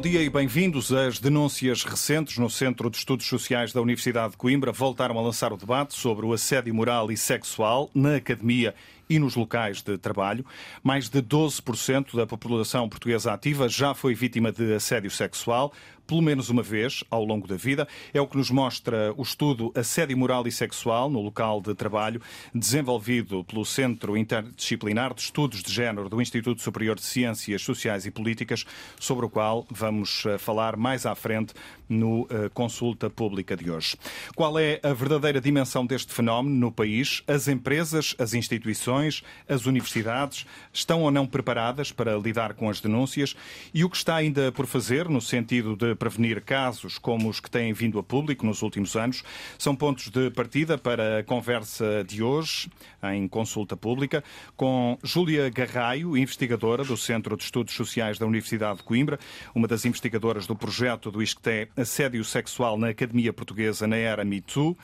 bom dia e bem-vindos. As denúncias recentes no Centro de Estudos Sociais da Universidade de Coimbra voltaram a lançar o debate sobre o assédio moral e sexual na academia e nos locais de trabalho. Mais de 12% da população portuguesa ativa já foi vítima de assédio sexual pelo menos uma vez ao longo da vida. É o que nos mostra o estudo Assédio Moral e Sexual no local de trabalho, desenvolvido pelo Centro Interdisciplinar de Estudos de Género do Instituto Superior de Ciências Sociais e Políticas, sobre o qual vamos eh, falar mais à frente no uh, Consulta Pública de hoje. Qual é a verdadeira dimensão deste fenómeno no país? As empresas, as instituições, as universidades estão ou não preparadas para lidar com as denúncias? E o que está ainda por fazer no sentido de prevenir casos como os que têm vindo a público nos últimos anos? São pontos de partida para a conversa de hoje, em consulta pública, com Júlia Garraio, investigadora do Centro de Estudos Sociais da Universidade de Coimbra, uma das investigadoras do projeto do ISCTE assédio sexual na Academia Portuguesa na era Me Too.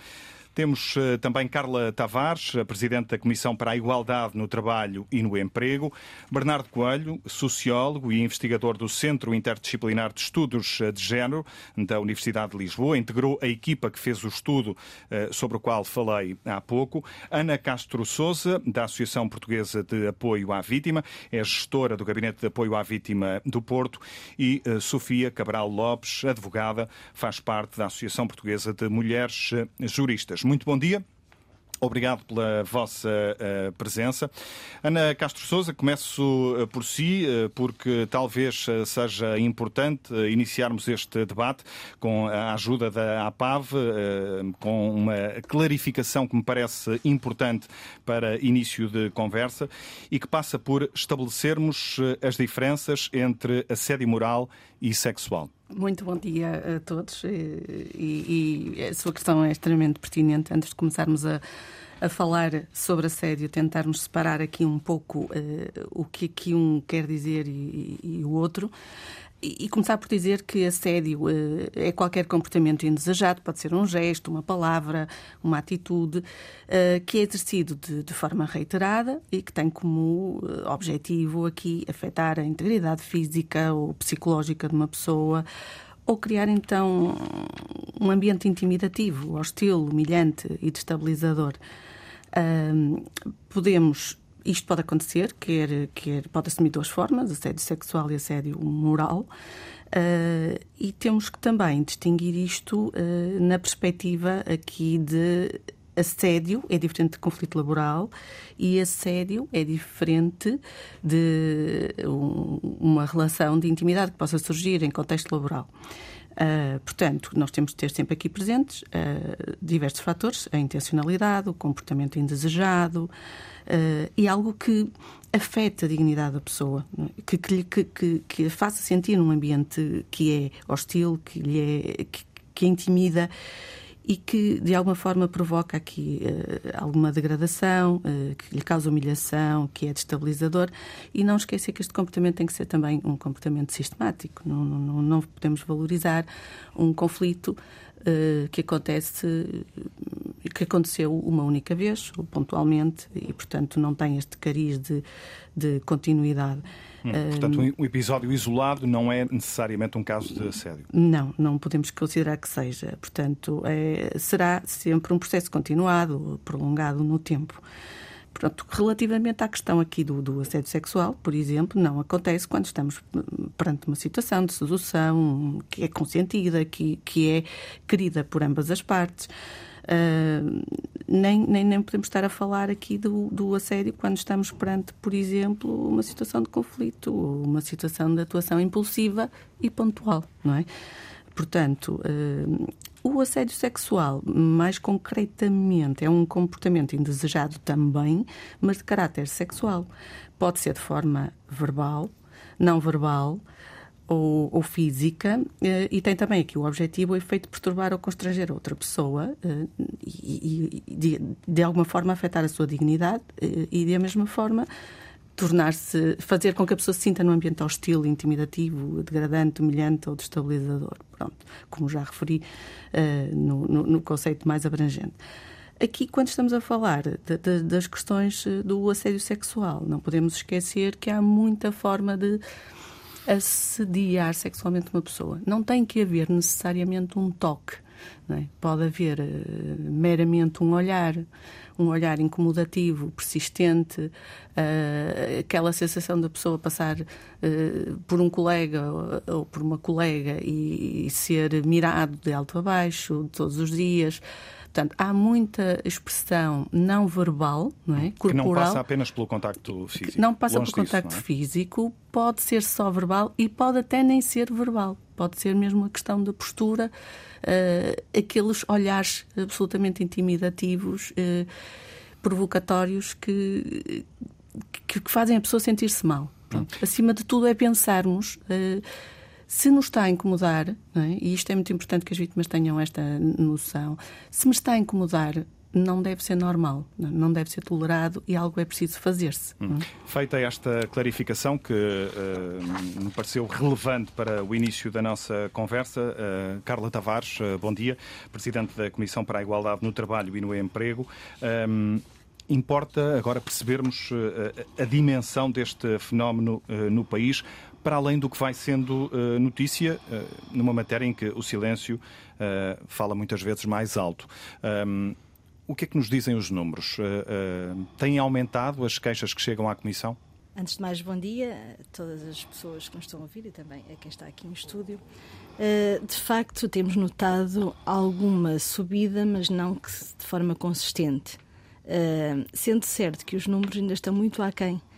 Temos uh, também Carla Tavares, Presidente da Comissão para a Igualdade no Trabalho e no Emprego, Bernardo Coelho, sociólogo e investigador do Centro Interdisciplinar de Estudos eh, de Género da Universidade de Lisboa, integrou a equipa que fez o estudo uh, sobre o qual falei há pouco, Ana Castro Souza, da Associação Portuguesa de Apoio à Vítima, é gestora do Gabinete de Apoio à Vítima do Porto, e Sofia Cabral Lopes, advogada, faz parte da Associação Portuguesa de Mulheres Juristas. Muito bom dia. Obrigado pela vossa uh, presença. Ana Castro Souza, começo uh, por si, uh, porque talvez seja importante iniciarmos este debate com a ajuda da APAV, com uma clarificação que me parece importante para início de conversa e que passa por estabelecermos as diferenças entre assédio moral e sexual. Muito bom dia a todos e, e, a sua questão é extremamente pertinente. Antes de começarmos a, a falar sobre assédio, tentarmos separar aqui um pouco uh, o que aqui um quer dizer e, e o outro. E, começar por dizer que assédio uh, é qualquer comportamento indesejado, pode ser um gesto, uma palavra, uma atitude, uh, que é exercido de, forma reiterada e que tem como uh, objetivo aqui afetar a integridade física ou psicológica de uma pessoa ou criar então um ambiente intimidativo, hostil, humilhante e destabilizador. podemos isto pode acontecer, quer, quer pode assumir duas formas, assédio sexual e assédio moral. Uh, e temos que também distinguir isto uh, na perspectiva aqui de assédio é diferente de conflito laboral e assédio é diferente de um, uma relação de intimidade que possa surgir em contexto laboral. Uh, portanto, nós temos de ter sempre aqui presentes uh, diversos fatores: a intencionalidade, o comportamento indesejado, uh, e algo que afeta a dignidade da pessoa, é? que, que, que, que a faça sentir num ambiente que é hostil, que lhe é, que, que intimida e que de alguma forma provoca aqui uh, alguma degradação, uh, que lhe causa humilhação, que é destabilizador. E não esquecer que este comportamento tem que ser também um comportamento sistemático. Não, não, não podemos valorizar um conflito uh, que acontece que aconteceu uma única vez, pontualmente, e portanto não tem este cariz de, de continuidade. Hum, portanto, um episódio isolado não é necessariamente um caso de assédio? Não, não podemos considerar que seja. Portanto, é, será sempre um processo continuado, prolongado no tempo. Portanto, relativamente à questão aqui do, do, assédio sexual, por exemplo, não acontece quando estamos perante uma situação de sedução que é consentida, que, que é querida por ambas as partes. Uh, nem, nem, nem podemos estar a falar aqui do, do assédio quando estamos perante, por exemplo, uma situação de conflito uma situação de atuação impulsiva e pontual, não é? Portanto, uh, o assédio sexual, mais concretamente, é um comportamento indesejado também, mas de caráter sexual. Pode ser de forma verbal, não verbal, ou, ou física, eh, e tem também aqui o objetivo, o efeito de perturbar ou constranger outra pessoa eh, e, e de, de, alguma forma afetar a sua dignidade eh, e, da mesma forma, tornar-se, fazer com que a pessoa se sinta num ambiente hostil, intimidativo, degradante, humilhante ou destabilizador. Pronto, como já referi uh, no, no, no, conceito mais abrangente. Aqui, quando estamos a falar de, de, das questões do assédio sexual, não podemos esquecer que há muita forma de assediar sexualmente uma pessoa. Não tem que haver necessariamente um toque. É? Pode haver uh, meramente um olhar, um olhar incomodativo, persistente, uh, aquela sensação da pessoa passar uh, por um colega ou, ou por uma colega e, e, ser mirado de alto a baixo todos os dias. Portanto, há muita expressão não verbal, não é? Corporal, que não passa apenas pelo contacto físico. Não passa pelo contacto disso, é? físico, pode ser só verbal e pode até nem ser verbal. Pode ser mesmo a questão da postura, uh, aqueles olhares absolutamente intimidativos, uh, provocatórios que, que, que, fazem a pessoa sentir-se mal. Hum. Acima de tudo é pensarmos. Uh, se nos está a incomodar, é? e isto é muito importante que as vítimas tenham esta noção, se me está a incomodar, não deve ser normal, não deve ser tolerado e algo é preciso fazer-se. Hum. Feita esta clarificação que uh, me pareceu relevante para o início da nossa conversa, uh, Carla Tavares, uh, bom dia, Presidente da Comissão para a Igualdade no Trabalho e no Emprego. Um, importa agora percebermos a dimensão deste fenómeno no país, para além do que vai sendo uh, notícia uh, numa matéria em que o silêncio uh, fala muitas vezes mais alto. Um, o que é que nos dizem os números? têm aumentado as queixas que chegam à Comissão? Antes de mais, bom dia a todas as pessoas que nos estão a ouvir e também a quem está aqui no estúdio. De facto, temos notado alguma subida, mas não de forma consistente. Sendo certo que os números ainda estão muito aquém uh,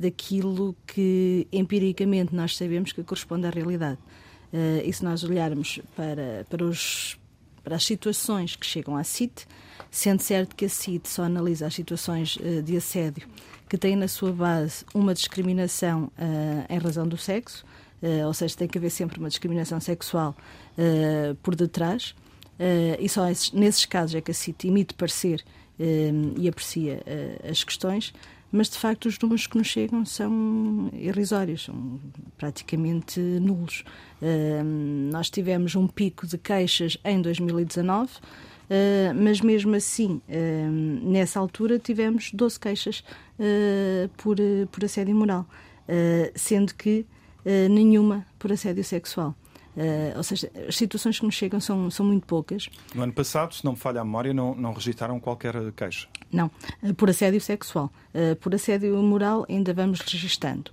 daquilo que empiricamente nós sabemos que corresponde à realidade. Uh, e se nós olharmos para, para, os, para as situações que chegam à CIT, sendo certo que a CIT só analisa as situações uh, de assédio que têm na sua base uma discriminação uh, em razão do sexo, uh, ou seja, tem que haver sempre uma discriminação sexual uh, por detrás, e só esses, nesses casos é que a CIT emite parecer e aprecia as questões mas de facto os números que nos chegam são irrisórios, são praticamente nulos. Nós tivemos um pico de queixas em 2019. Uh, mas mesmo assim, uh, nessa altura, tivemos 12 queixas uh, por, por assédio moral, sendo que nenhuma por assédio sexual. Uh, ou seja, as situações que nos chegam são, são muito poucas. No ano passado, se não me falha a memória, não, não registraram qualquer queixa? Não, uh, por assédio sexual. Uh, por assédio moral ainda vamos registando.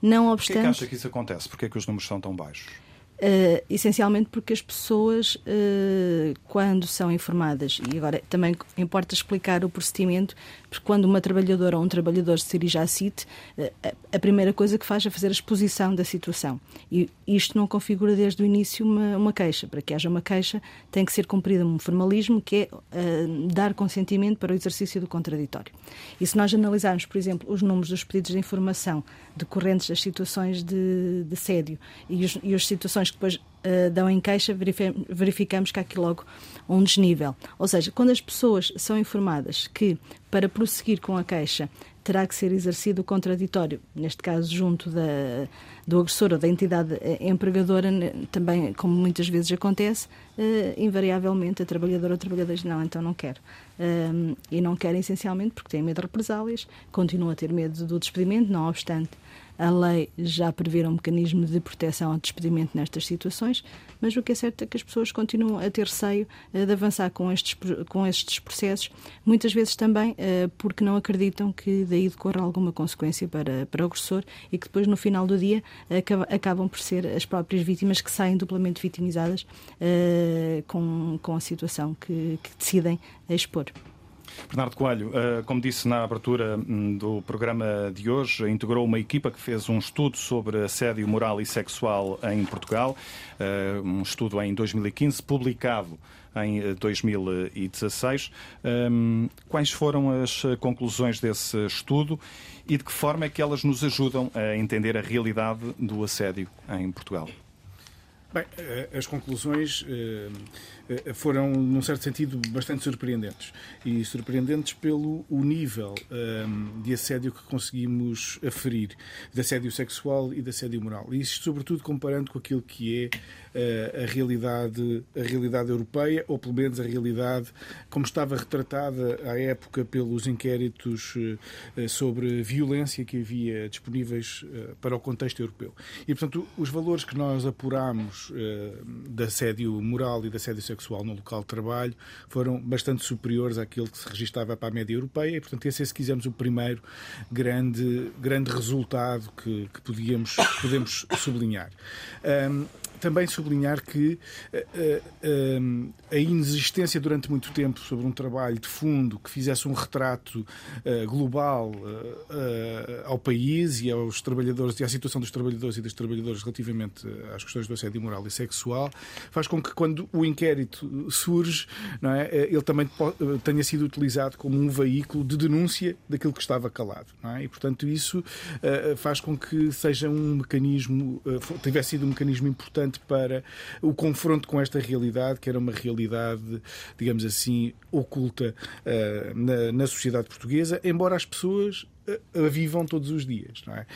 Não obstante... Porquê é que acha que isso acontece? Porquê é que os números são tão baixos? Uh, essencialmente porque as pessoas, uh, quando são informadas, e agora também importa explicar o procedimento, porque quando uma trabalhadora ou um trabalhador se dirige à CIT, uh, a primeira coisa que faz é fazer a exposição da situação. E isto não configura desde o início uma, uma queixa. Para que haja uma queixa, tem que ser cumprido um formalismo que é dar consentimento para o exercício do contraditório. E se nós analisarmos, por exemplo, os números dos pedidos de informação decorrentes das situações de, de sédio e, os, e as situações que depois uh, dão em queixa, verificamos que há aqui logo um desnível. Ou seja, quando as pessoas são informadas que para prosseguir com a queixa terá que ser exercido o contraditório, neste caso junto da, do agressor ou da entidade eh, empregadora, também, como muitas vezes acontece, uh, invariavelmente a trabalhadora ou trabalhador diz não, então não quero. Um, e não quer essencialmente porque tem medo de represálias, continua a ter medo do despedimento, não obstante a lei já prevê um mecanismo de proteção ao despedimento nestas situações, mas o que é certo é que as pessoas continuam a ter receio eh, de avançar com estes, com estes processos, muitas vezes também eh, porque não acreditam que daí decorra alguma consequência para, para o agressor e que depois, no final do dia, acabam por ser as próprias vítimas que saem duplamente vitimizadas eh, com, com a situação que, que decidem expor. Bernardo Coelho, eh, como disse na abertura hum, do programa de hoje, integrou uma equipa que fez um estudo sobre assédio moral e sexual em Portugal, eh, um estudo em 2015, publicado em 2016. Eh, hum, quais foram as conclusões desse estudo e de que forma é que elas nos ajudam a entender a realidade do assédio em Portugal? Bem, as conclusões foram, num certo sentido, bastante surpreendentes. E surpreendentes pelo o nível um, ehm, de assédio que conseguimos aferir, de assédio sexual e de assédio moral. E isto, sobretudo, comparando com aquilo que é uh, a, realidade, a realidade europeia, ou pelo menos a realidade como estava retratada à época pelos inquéritos uh, sobre violência que havia disponíveis uh, para o contexto europeu. E, portanto, os valores que nós apuramos de assédio moral e de assédio sexual sexual no local de trabalho foram bastante superiores àquilo que se registava para a média europeia e, portanto, esse é, se quisermos, o primeiro grande, grande resultado que, que podíamos, podemos sublinhar. Um, também sublinhar que uh, uh, a inexistência durante muito tempo sobre um trabalho de fundo que fizesse um retrato global ao país e aos trabalhadores e à situação dos trabalhadores e das trabalhadoras relativamente às questões do assédio moral e sexual faz com que quando o inquérito surge não é, ele também tenha sido utilizado como um veículo de denúncia daquilo que estava calado é? e portanto isso faz com que seja um mecanismo tivesse sido um mecanismo importante importante para o confronto com esta realidade, que era uma realidade, digamos assim, oculta uh, na, na sociedade portuguesa, embora as pessoas a vivam todos os dias. Não é?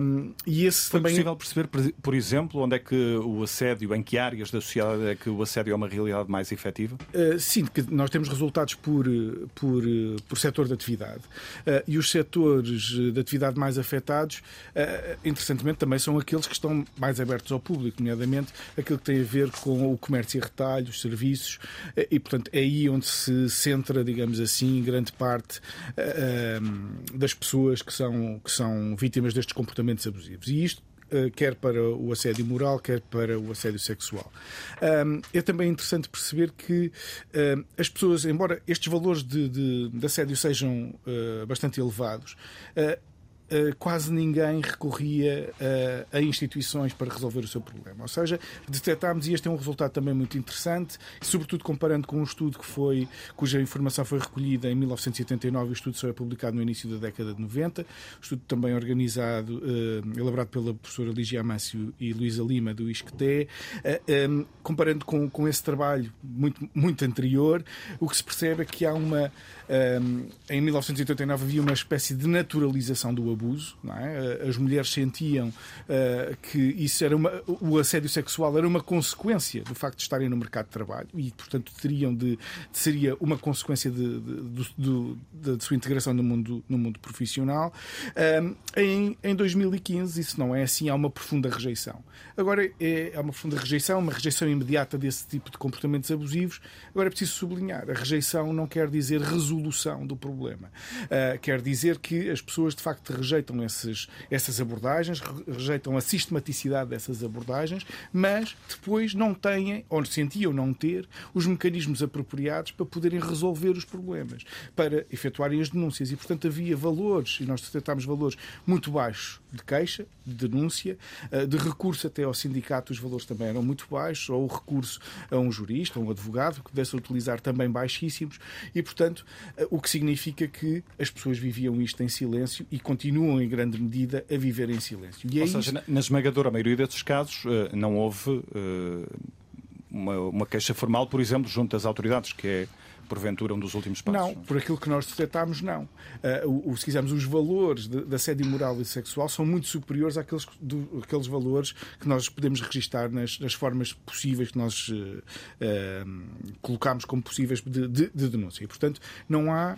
Um, e esse Foi também... possível perceber, por exemplo, onde é que o assédio, em que áreas da sociedade é que o assédio é uma realidade mais efetiva? Uh, sim, que nós temos resultados por, por, por setor de atividade. Uh, e os setores de atividade mais afetados, uh, interessantemente, também são aqueles que estão mais abertos ao público, nomeadamente aquilo que tem a ver com o comércio e retalho, os serviços, e, portanto, é aí onde se centra, digamos assim, grande parte das pessoas que são, que são vítimas destes comportamentos abusivos. E isto eh, quer para o assédio moral, quer para o assédio sexual. É também interessante perceber que as pessoas, embora estes valores de, de, de assédio sejam eh, bastante elevados, eh, quase ninguém recorria eh, a instituições para resolver o seu problema. Ou seja, detectámos, e este é um resultado também muito interessante, sobretudo comparando com um estudo que foi, cuja informação foi recolhida em 1989, o estudo só é publicado no início da década de 90, estudo também organizado, eh, elaborado pela professora Ligia Amâncio e Luísa Lima, do ISCTE, comparando com, com esse trabalho muito, muito anterior, o que se percebe é que há uma em 1989 havia uma espécie de naturalização do abuso. É? As mulheres sentiam uh, que isso era uma, o assédio sexual era uma consequência do facto de estarem no mercado de trabalho e, portanto, teriam de, seria uma consequência de, de, de, de sua integração no mundo, no mundo profissional. em, em 2015 isso não é assim, há uma profunda rejeição. Agora é, há uma profunda rejeição, uma rejeição imediata desse tipo de comportamentos abusivos. Agora é preciso sublinhar, a rejeição não quer dizer resolução solução do problema. Uh, quer dizer que as pessoas, de facto, rejeitam esses, essas abordagens, rejeitam a sistematicidade dessas abordagens, mas depois não têm, ou sentiam não ter, os mecanismos apropriados para poderem resolver os problemas, para efetuarem as denúncias. E, portanto, havia valores, e nós detectámos valores muito baixos de queixa, de denúncia, ah, de recurso até ao sindicato, os valores também eram muito baixos, ou o recurso a um jurista, a um advogado, que pudesse utilizar também baixíssimos, e, portanto, o que significa que as pessoas viviam isto em silêncio e continuam, em grande medida, a viver em silêncio. E é Ou seja, isto... na esmagadora maioria desses casos, eh, não houve eh, uma, uma queixa formal, por exemplo, junto às autoridades, que é porventura, um dos últimos passos? Não, por aquilo que nós detectámos, não. Uh, o, se quisermos, os valores da assédio moral e sexual são muito superiores àqueles, do, àqueles valores que nós podemos registar nas, nas formas possíveis que nós uh, uh, colocamos como possíveis de, de, de, denúncia. E, portanto, não há,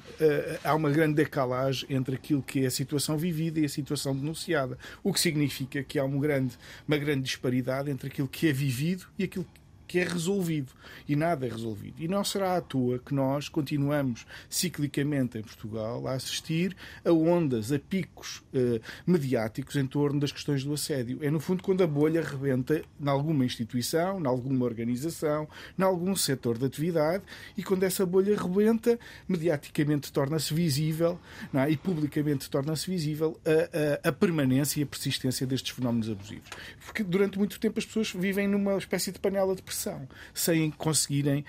há uma grande decalagem entre aquilo que é a situação vivida e a situação denunciada, o que significa que há uma grande, uma grande disparidade entre aquilo que é vivido e aquilo que que é resolvido e nada é resolvido. E não será à toa que nós continuamos ciclicamente em Portugal a assistir a ondas, a picos eh, mediáticos em torno das questões do assédio. É no fundo quando a bolha rebenta em alguma instituição, em alguma organização, em algum setor de atividade e quando essa bolha rebenta, mediaticamente torna-se visível é? e publicamente torna-se visível a, a, a permanência e a persistência destes fenómenos abusivos. Porque durante muito tempo as pessoas vivem numa espécie de panela de pressão sem conseguirem,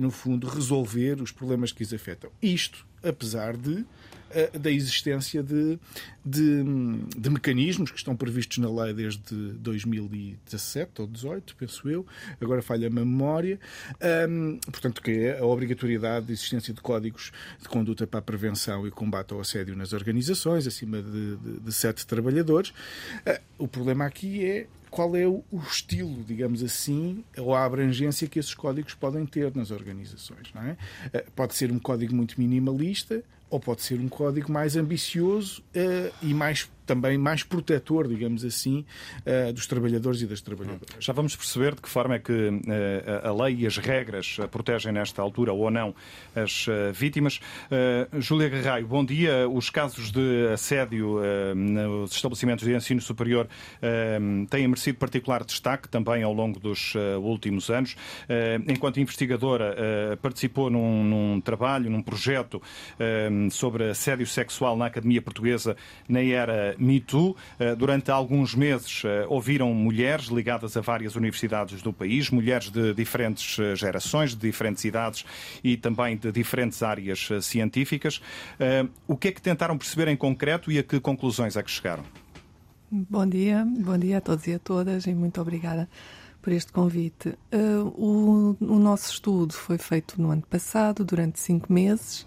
no fundo, resolver os problemas que os afetam. Isto, apesar de da existência de, de, de, mecanismos que estão previstos na lei desde 2017 ou 2018, penso eu, agora falha-me a memória, um, portanto, que é a obrigatoriedade de existência de códigos de conduta para a prevenção e combate ao assédio nas organizações, acima de, de, de sete trabalhadores. Uh, o problema aqui é qual é o estilo, digamos assim, ou a abrangência que esses códigos podem ter nas organizações. Não é? Uh, pode ser um código muito minimalista, ou pode ser um código mais ambicioso uh, e mais também mais protetor, digamos assim, uh, dos trabalhadores e das trabalhadoras. Já vamos perceber de que forma é que uh, a lei e as regras protegem nesta altura ou não as vítimas. Júlia Garraio, bom dia. Os casos de assédio nos estabelecimentos de ensino superior têm merecido particular destaque também ao longo dos últimos anos. Enquanto investigadora, participou num, num trabalho, num projeto sobre assédio sexual na Academia Portuguesa na era Me Too. Eh, durante alguns meses eh, ouviram mulheres ligadas a várias universidades do país, mulheres de diferentes eh, gerações, de diferentes idades e também de diferentes áreas científicas. O que é que tentaram perceber em concreto e a que conclusões é que chegaram? Bom dia, bom dia a todos e a todas e muito obrigada por este convite. Uh, o, o, nosso estudo foi feito no ano passado, durante cinco meses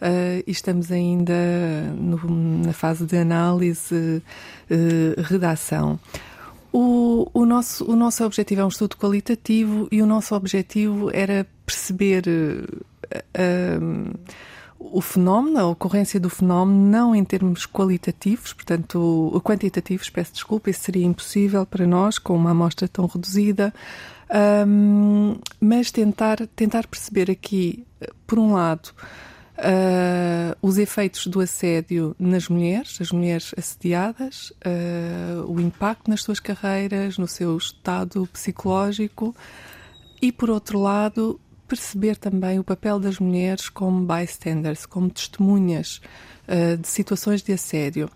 uh, e estamos ainda no, na fase de análise, uh, redação. O, o, nosso, o nosso objetivo é um estudo qualitativo e o nosso objetivo era perceber uh, o fenómeno, a ocorrência do fenómeno, não em termos qualitativos, portanto, quantitativos, peço desculpa, isso seria impossível para nós com uma amostra tão reduzida, um, mas tentar, tentar perceber aqui, por um lado, Uh, os efeitos do assédio nas mulheres, as mulheres assediadas, uh, o impacto nas suas carreiras, no seu estado psicológico e, por outro lado, perceber também o papel das mulheres como bystanders, como testemunhas uh, de situações de assédio.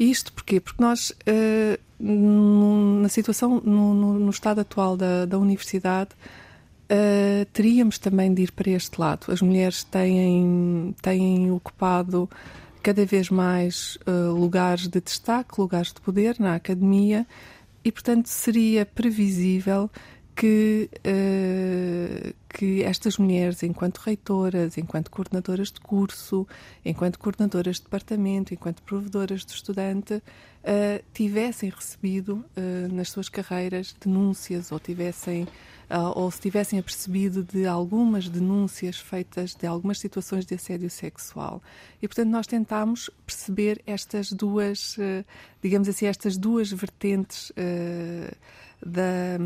Isto porquê? Porque nós, na situação, no, no, no, estado atual da, da universidade, Uh, teríamos também de ir para este lado. As mulheres têm, têm ocupado cada vez mais uh, lugares de destaque, lugares de poder na academia, e, portanto, seria previsível que, uh, que estas mulheres, enquanto reitoras, enquanto coordenadoras de curso, enquanto coordenadoras de departamento, enquanto provedoras do estudante, tivessem recebido nas suas carreiras denúncias ou tivessem uh, ou se tivessem apercebido de algumas denúncias feitas de algumas situações de assédio sexual. E, portanto, nós tentámos perceber estas duas, uh, digamos assim, estas duas vertentes. Uh, da,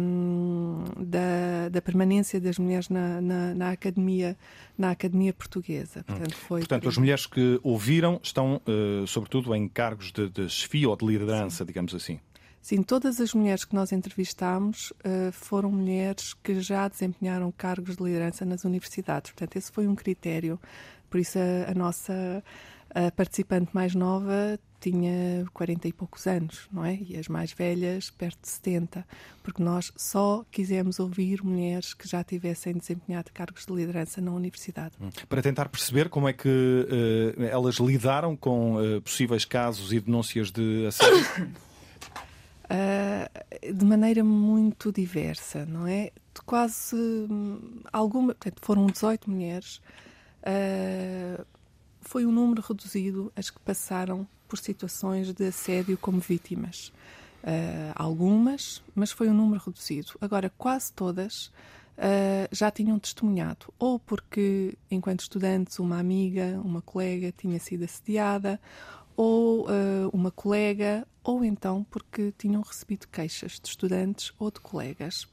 da, da, permanência das mulheres na, na, na, academia na academia portuguesa. Portanto, foi Portanto as mulheres que ouviram estão, uh, sobretudo, em cargos de, de chefia ou de liderança, Sim. digamos assim. Sim, todas as mulheres que nós entrevistámos uh, foram mulheres que já desempenharam cargos de liderança nas universidades. Portanto, esse foi um critério. Por isso, a, a nossa a participante mais nova tinha 40 e poucos anos, não é? E as mais velhas, perto de 70, porque nós só quisemos ouvir mulheres que já tivessem desempenhado cargos de liderança na universidade. Hum. Para tentar perceber como é que uh, elas lidaram com uh, possíveis casos e denúncias de assédio. uh, de maneira muito diversa, não é? De quase hum, alguma, portanto, foram 18 mulheres. Uh, foi um número reduzido as que passaram por situações de assédio como vítimas. Uh, algumas, mas foi um número reduzido. Agora, quase todas uh, já tinham testemunhado, ou porque, enquanto estudantes, uma amiga, uma colega tinha sido assediada, ou uh, uma colega, ou então porque tinham recebido queixas de estudantes ou de colegas.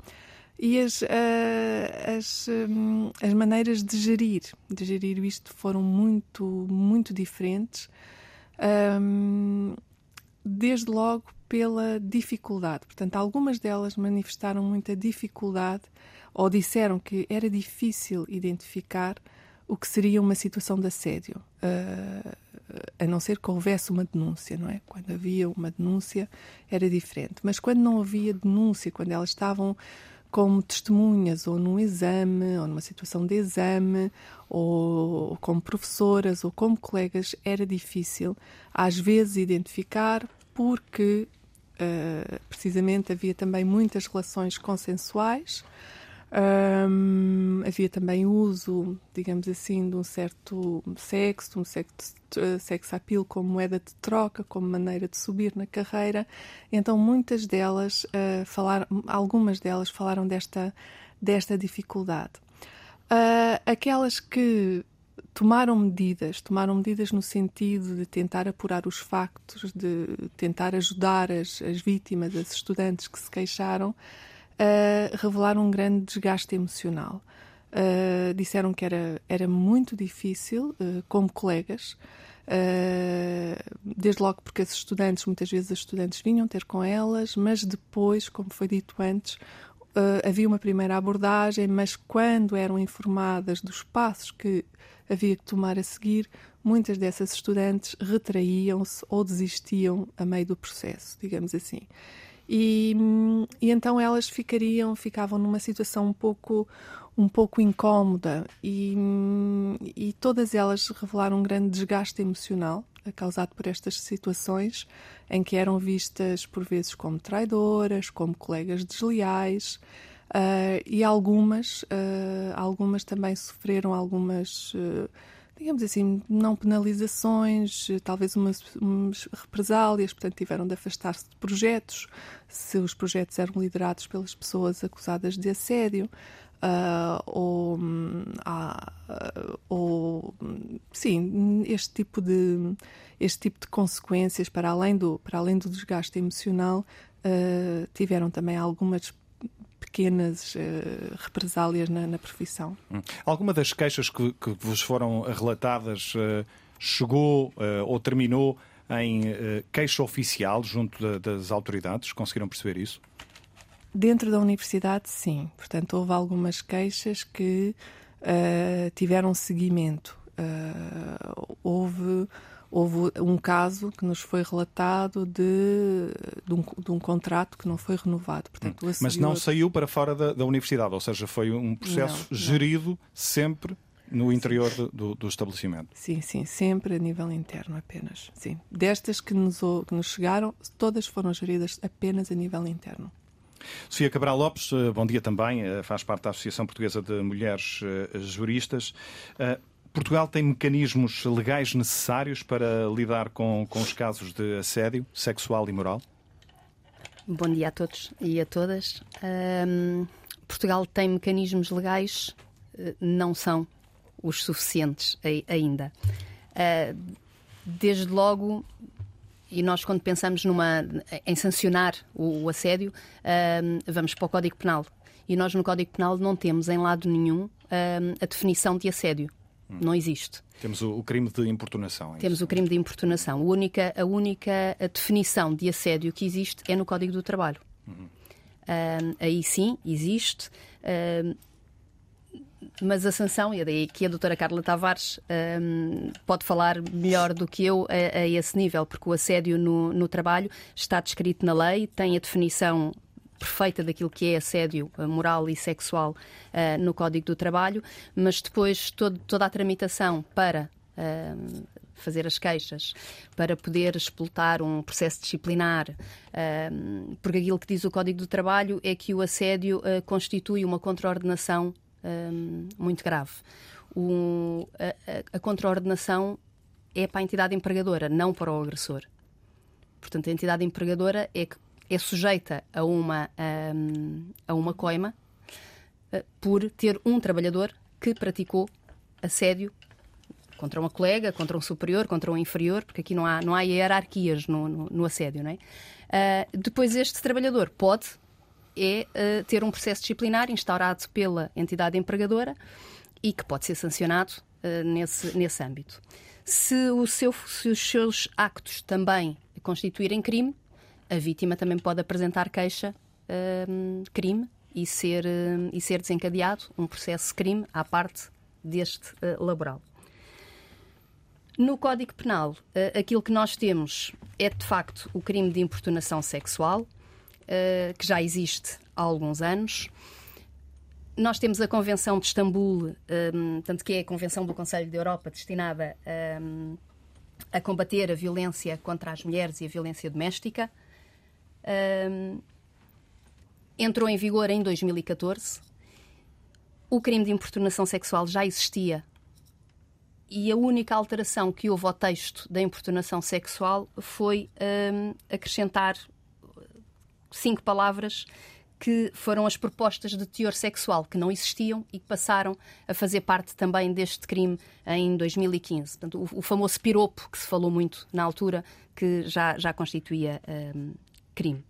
E as, uh, as, um, as maneiras de gerir, de gerir isto foram muito, muito diferentes. Um, desde logo pela dificuldade. Portanto, algumas delas manifestaram muita dificuldade ou disseram que era difícil identificar o que seria uma situação de assédio, uh, a não ser que houvesse uma denúncia, não é? Quando havia uma denúncia era diferente, mas quando não havia denúncia, quando elas estavam como testemunhas ou num exame, ou numa situação de exame, ou como professoras ou como colegas, era difícil às vezes identificar porque uh, precisamente havia também muitas relações consensuais. Um, havia também uso, digamos assim, de um certo sexo, de um sexo, uh, sex appeal como moeda de troca, como maneira de subir na carreira. Então, muitas delas uh, falaram, algumas delas falaram desta, desta dificuldade. Uh, aquelas que tomaram medidas, tomaram medidas no sentido de tentar apurar os factos, de tentar ajudar as, as vítimas, as estudantes que se queixaram, uh, revelaram um grande desgaste emocional. Uh, disseram que era, era muito difícil, uh, como colegas, uh, desde logo porque as estudantes, muitas vezes as estudantes vinham ter com elas, mas depois, como foi dito antes, havia uma primeira abordagem, mas quando eram informadas dos passos que havia que tomar a seguir, muitas dessas estudantes retraíam-se ou desistiam a meio do processo, digamos assim. E, e, então elas ficariam, ficavam numa situação um pouco, um pouco incómoda. E, e todas elas revelaram um grande desgaste emocional causado por estas situações em que eram vistas por vezes como traidoras, como colegas desleais uh, e algumas, uh, algumas também sofreram algumas uh, digamos assim, não penalizações, talvez umas, umas represálias, portanto tiveram de afastar-se de projetos, se os projetos eram liderados pelas pessoas acusadas de assédio. Uh, ou, uh, ou sim este tipo de este tipo de consequências para além do para além do desgaste emocional uh, tiveram também algumas pequenas uh, represálias na, na profissão. Hum. Alguma das queixas que, que vos foram relatadas uh, chegou uh, ou terminou em queixa oficial junto de, das autoridades? Conseguiram perceber isso? Dentro da universidade, sim. Portanto, houve algumas queixas que tiveram seguimento. houve houve um caso que nos foi relatado de, de, um, de um contrato que não foi renovado. Portanto, hum. Mas não saiu para fora da, da, universidade, ou seja, foi um processo não, gerido não. sempre no interior do, do, estabelecimento. Sim, sim, sempre a nível interno apenas. Sim. Destas que nos, que nos chegaram, todas foram geridas apenas a nível interno. Sofia Cabral Lopes, eh, bom dia também, eh, faz parte da Associação Portuguesa de Mulheres eh, Juristas. Portugal tem mecanismos legais necessários para lidar com, com os casos de assédio sexual e moral? Bom dia a todos e a todas. Um, Portugal tem mecanismos legais, eh, não são os suficientes ainda. Uh, desde logo, e nós quando pensamos numa, em sancionar o, o assédio, uh, vamos para o Código Penal. E nós no Código Penal não temos em lado nenhum uh, a definição de assédio. Hum. Não existe. Temos o, o, crime de importunação. É Temos o crime de importunação. A única, a única definição de assédio que existe é no Código do Trabalho. Uhum. aí sim, existe. mas a sanção, e é daí que a doutora Carla Tavares um, pode falar melhor do que eu a, a, esse nível, porque o assédio no, no trabalho está descrito na lei, tem a definição perfeita daquilo que é assédio eh, moral e sexual uh, no Código do Trabalho, mas depois todo, toda a tramitação para uh, fazer as queixas, para poder explotar um processo disciplinar, uh, porque aquilo que diz o Código do Trabalho é que o assédio constitui uma contraordenação muito grave. O, a, a contraordenação é para a entidade empregadora, não para o agressor. Portanto, a entidade empregadora é que é sujeita a uma, um, a uma coima uh, por ter um trabalhador que praticou assédio contra uma colega, contra um superior, contra um inferior, porque aqui não há, não há hierarquias no, no, no assédio. Não é? Uh, depois, este trabalhador pode é, uh, ter um processo disciplinar instaurado pela entidade empregadora e que pode ser sancionado uh, nesse, nesse âmbito. Se, o seu, se os seus actos também constituírem crime, a vítima também pode apresentar queixa um, crime e ser, um, e ser desencadeado um processo crime à parte deste uh, laboral. No Código Penal, uh, aquilo que nós temos é de facto o crime de importunação sexual, uh, que já existe há alguns anos. nós temos a Convenção de Istambul, um, tanto que é a Convenção do Conselho da Europa destinada um, a combater a violência contra as mulheres e a violência doméstica. Um, entrou em vigor em 2014. O crime de importunação sexual já existia e a única alteração que houve ao texto da importunação sexual foi um, acrescentar cinco palavras que foram as propostas de teor sexual que não existiam e que passaram a fazer parte também deste crime em 2015. Portanto, o, o famoso piropo, que se falou muito na altura, que já, já constituía um, crime.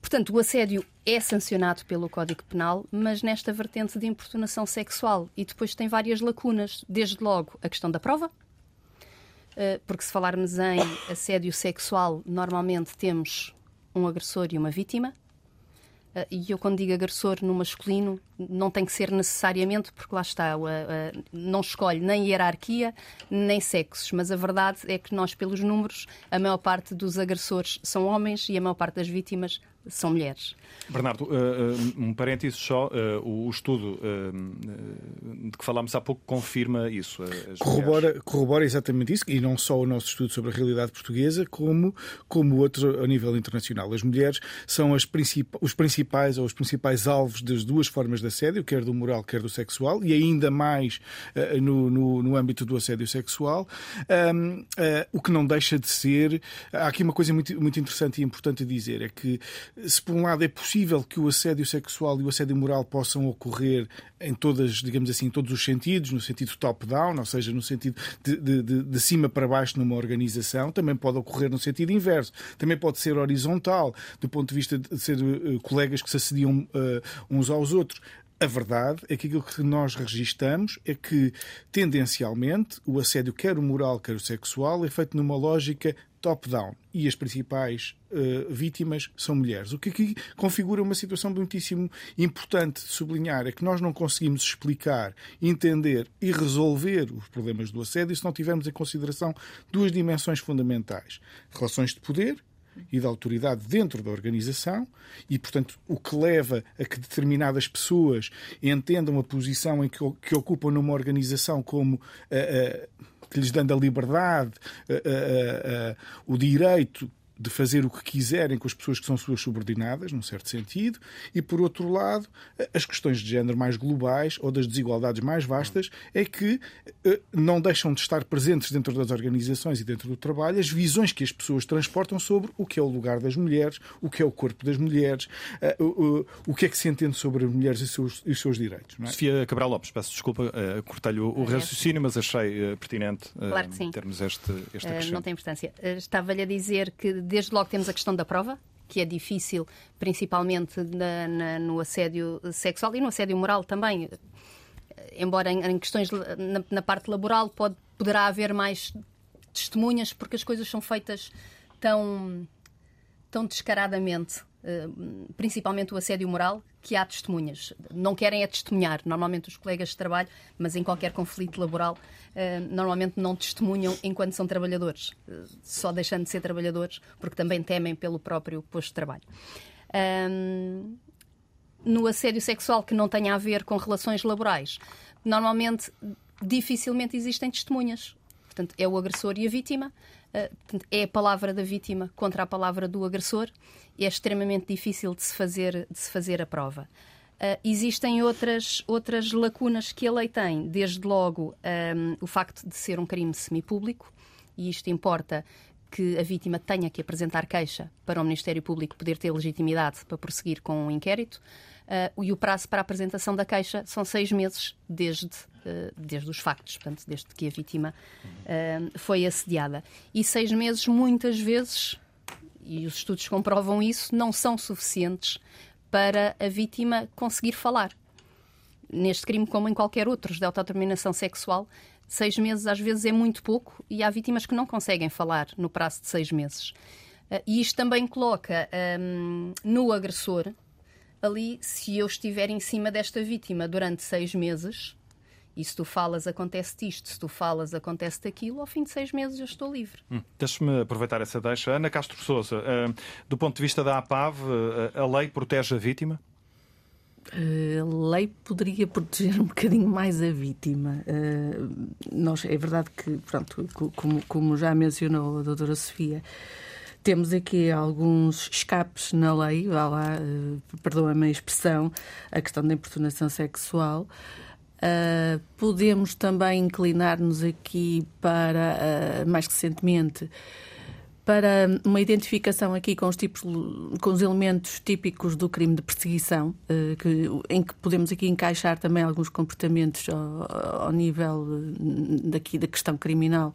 Portanto, o assédio é sancionado pelo Código Penal, mas nesta vertente de importunação sexual. E depois tem várias lacunas. Desde logo, a questão da prova, eh, porque se falarmos em assédio sexual, normalmente temos um agressor e uma vítima. Uh, e eu, quando digo agressor no masculino, não tem que ser necessariamente, porque lá está, não escolhe nem hierarquia nem sexos, mas a verdade é que nós, pelos números, a maior parte dos agressores são homens e a maior parte das vítimas são mulheres. Bernardo, uh, uh, um parênteses só, uh, o, estudo de que falámos há pouco confirma isso. Corrobora, corrobora, exatamente isso, e não só o nosso estudo sobre a realidade portuguesa, como, como outro a nível internacional. As mulheres são as princip os principais ou os principais alvos das duas formas de assédio, quer do moral, quer do sexual, e ainda mais no, no, no, âmbito do assédio sexual, um, o que não deixa de ser. Há aqui uma coisa muito, muito interessante e importante a dizer, é que se por um lado é possível que o assédio sexual e o assédio moral possam ocorrer em todas, digamos assim, todos os sentidos, no sentido top-down, ou seja, no sentido de, de, de, cima para baixo numa organização, também pode ocorrer no sentido inverso, também pode ser horizontal, do ponto de vista de ser uh, colegas que se assediam uh, uns aos outros. A verdade é que aquilo que nós registamos é que, tendencialmente, o assédio, quer o moral, quer o sexual, é feito numa lógica top-down e as principais uh, vítimas são mulheres. O que aqui configura uma situação muitíssimo importante de sublinhar é que nós não conseguimos explicar, entender e resolver os problemas do assédio se não tivermos em consideração duas dimensões fundamentais: relações de poder e da autoridade dentro da organização e, portanto, o que leva a que determinadas pessoas entendam a posição em que, que ocupam numa organização como uh, uh, que lhes dando a liberdade, o direito de fazer o que quiserem com as pessoas que são suas subordinadas, num certo sentido, e por outro lado, as questões de género mais globais ou das desigualdades mais vastas é que eh, não deixam de estar presentes dentro das organizações e dentro do trabalho as visões que as pessoas transportam sobre o que é o lugar das mulheres, o que é o corpo das mulheres, eh, o que é que se entende sobre as mulheres e os seus, e os seus direitos. É? Sofia Cabral Lopes, peço desculpa, uh, cortei-lhe o, o raciocínio, mas achei uh, pertinente uh, claro que sim. termos este, este uh, Não tem importância. Estava-lhe a dizer que desde logo temos a questão da prova, que é difícil, principalmente na, na, no assédio sexual e no assédio moral também. Embora em, em questões na, na, parte laboral pode, poderá haver mais testemunhas, porque as coisas são feitas tão, tão descaradamente principalmente o assédio moral, que há testemunhas. Não querem é testemunhar, normalmente os colegas de trabalho, mas em qualquer conflito laboral, eh, normalmente não testemunham enquanto são trabalhadores, eh, só deixando de ser trabalhadores, porque também temem pelo próprio posto de trabalho. No assédio sexual que não tenha a ver com relações laborais, normalmente dificilmente existem testemunhas. Portanto, é o agressor e a vítima, é a palavra da vítima contra a palavra do agressor é extremamente difícil de se fazer, de se fazer a prova. Uh, existem outras, outras lacunas que a lei tem, desde logo um, o facto de ser um crime semipúblico, e isto importa que a vítima tenha que apresentar queixa para o Ministério Público poder ter legitimidade para prosseguir com o um inquérito. Uh, e o prazo para a apresentação da queixa são seis meses desde, uh, desde os factos, portanto, desde que a vítima uh, foi assediada. E seis meses, muitas vezes, e os estudos comprovam isso, não são suficientes para a vítima conseguir falar. Neste crime, como em qualquer outro de autodeterminação sexual, seis meses às vezes é muito pouco e há vítimas que não conseguem falar no prazo de seis meses. E isto também coloca um, no agressor ali, se eu estiver em cima desta vítima durante seis meses, e se tu falas, acontece isto, se tu falas, acontece aquilo, ao fim de seis meses eu estou livre. Hum, Deixa-me aproveitar essa deixa. Ana Castro Souza, uh, do ponto de vista da APAV, uh, a lei protege a vítima? A lei poderia proteger um bocadinho mais a vítima. nós, é verdade que, pronto, como, como já mencionou a doutora Sofia, temos aqui alguns escapes na lei, vá lá, perdoa-me a expressão, a questão da importunação sexual. Uh, podemos também inclinar-nos aqui para, uh, mais recentemente, para uma identificação aqui com os tipos, com os elementos típicos do crime de perseguição, uh, que, em que podemos aqui encaixar também alguns comportamentos ao, ao nível daqui da questão criminal.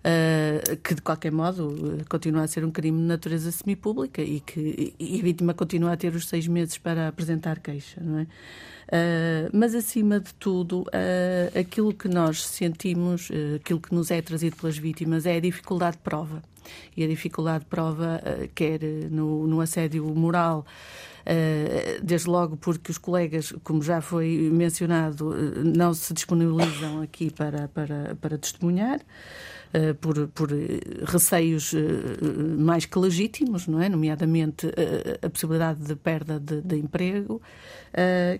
Uh, que de qualquer modo continua a ser um crime de natureza semipública e que e a vítima continua a ter os seis meses para apresentar queixa, não é? Uh, mas, acima de tudo, uh, aquilo que nós sentimos, aquilo que nos é trazido pelas vítimas é a dificuldade de prova. E a dificuldade de prova, quer no, no assédio moral, desde logo porque os colegas, como já foi mencionado, não se disponibilizam aqui para, para, para testemunhar. Uh, por, por receios uh, mais que legítimos, não é? nomeadamente a possibilidade de perda de, de emprego,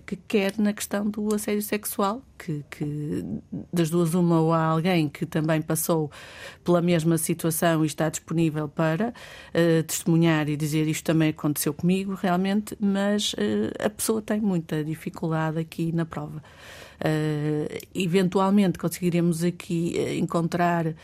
que quer na questão do assédio sexual, que, que, das duas uma ou há alguém que também passou pela mesma situação e está disponível para testemunhar e dizer isto também aconteceu comigo realmente, mas a pessoa tem muita dificuldade aqui na prova. eventualmente conseguiremos aqui encontrar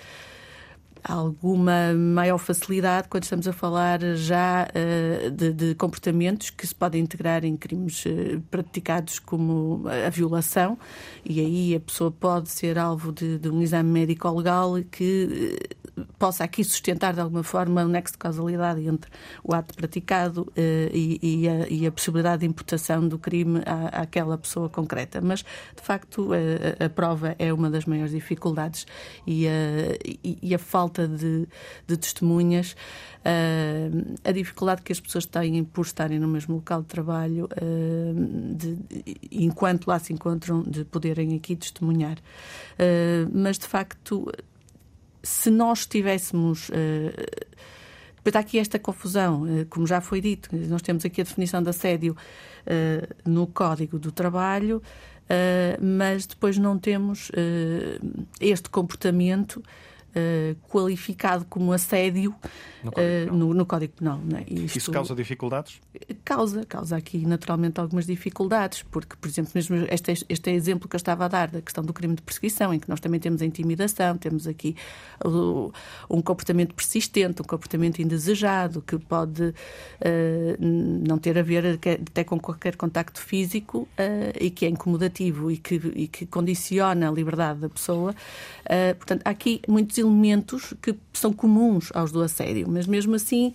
alguma maior facilidade quando estamos a falar já uh, de, de, comportamentos que se podem integrar em crimes uh, praticados como a violação e aí a pessoa pode ser alvo de, de um exame médico-legal que uh, possa aqui sustentar de alguma forma o nexo de causalidade entre o ato praticado e, e, a, e, a, possibilidade de imputação do crime à, àquela pessoa concreta. Mas, de facto, a, a, prova é uma das maiores dificuldades e a, e a falta falta de, de testemunhas, uh, a dificuldade que as pessoas têm por estarem no mesmo local de trabalho, uh, de, enquanto lá se encontram, de poderem aqui testemunhar. Uh, mas, de facto, se nós tivéssemos. Depois há aqui esta confusão, como já foi dito, nós temos aqui a definição de assédio no Código do Trabalho, mas depois não temos este comportamento uh, qualificado como assédio no Código, uh, no, no código Penal. É? Isto, Isso causa dificuldades? Causa, causa aqui naturalmente algumas dificuldades, porque, por exemplo, mesmo este, este exemplo que eu estava a dar da questão do crime de perseguição, em que nós também temos a intimidação, temos aqui uh, um comportamento persistente, um comportamento indesejado, que pode não ter a ver até com qualquer contacto físico e que é incomodativo e que, e que condiciona a liberdade da pessoa. portanto, há aqui muitos elementos que são comuns aos do assédio, mas mesmo assim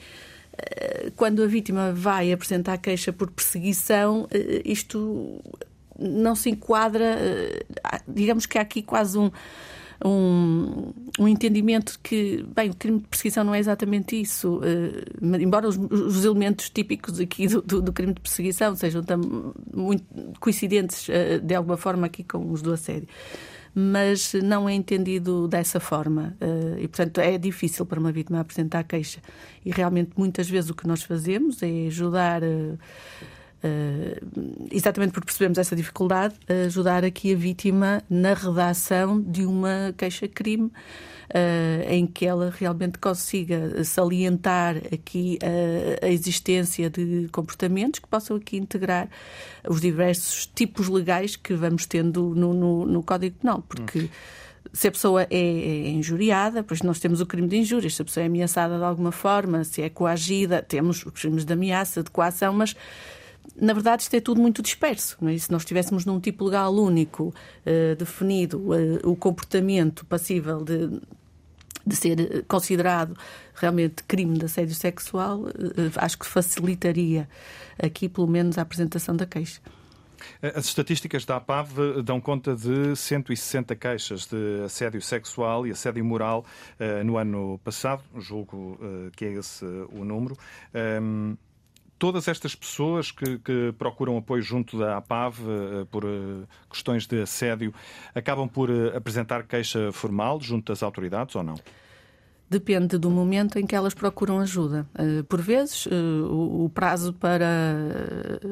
eh, quando a vítima vai apresentar queixa por perseguição, eh, isto não se enquadra, eh, digamos que há aqui quase um, um, um, entendimento que, bem, o crime de perseguição não é exatamente isso, embora os, os, elementos típicos aqui do, do, do, crime de perseguição sejam muito coincidentes de alguma forma aqui com os do assédio mas não é entendido dessa forma. Eh, e, portanto, é difícil para uma vítima apresentar queixa. E realmente, muitas vezes, o que nós fazemos é ajudar. Uh, exatamente porque percebemos essa dificuldade, ajudar aqui a vítima na redação de uma queixa-crime uh, em que ela realmente consiga salientar aqui a, a existência de comportamentos que possam aqui integrar os diversos tipos legais que vamos tendo no, no, no Código Penal, porque hum. se a pessoa é, é, injuriada, pois nós temos o crime de injúrias, se a pessoa é ameaçada de alguma forma, se é coagida, temos os crimes de ameaça, de coação, mas na verdade, isto é tudo muito disperso. Não é? Se nós estivéssemos num tipo legal único, uh, definido, uh, o comportamento passível de de ser considerado realmente crime de assédio sexual, eh, acho que facilitaria aqui, pelo menos, a apresentação da queixa. As estatísticas da APAV dão conta de 160 queixas de assédio sexual e assédio moral uh, no ano passado, julgo uh, que é esse o número. Um, ehm, todas estas pessoas que, que, procuram apoio junto da APAV uh, por uh, questões de assédio acabam por uh, apresentar queixa formal junto das autoridades ou não? depende do momento em que elas procuram ajuda. Por vezes, o prazo para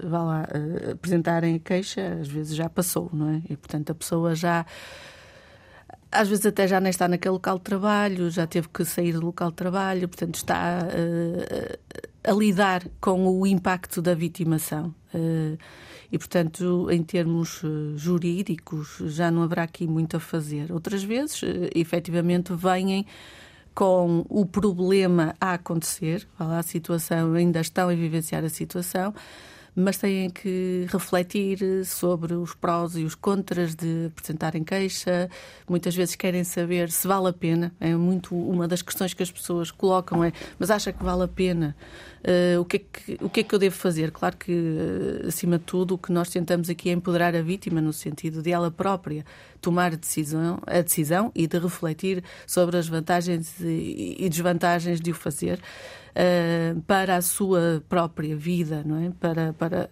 vá lá, apresentarem a queixa às vezes já passou, não é? E, portanto, a pessoa já às vezes até já nem está naquele local de trabalho, já teve que sair do local de trabalho, portanto está uh, a lidar com o impacto da vitimação. Uh, e, portanto, em termos uh, jurídicos, já não haverá aqui muito a fazer. Outras vezes, uh, efetivamente, vêm com o problema a acontecer, a situação, ainda estão a vivenciar a situação, mas têm que refletir sobre os prós e os contras de apresentarem queixa. Muitas vezes querem saber se vale a pena. É muito uma das questões que as pessoas colocam é, mas acha que vale a pena? Uh, o, que é que, o que é que eu devo fazer? Claro que, uh, acima de tudo, o que nós tentamos aqui é empoderar a vítima no sentido de ela própria tomar a decisão, a decisão e de refletir sobre as vantagens e desvantagens de o fazer uh, para a sua própria vida, não é? Para, para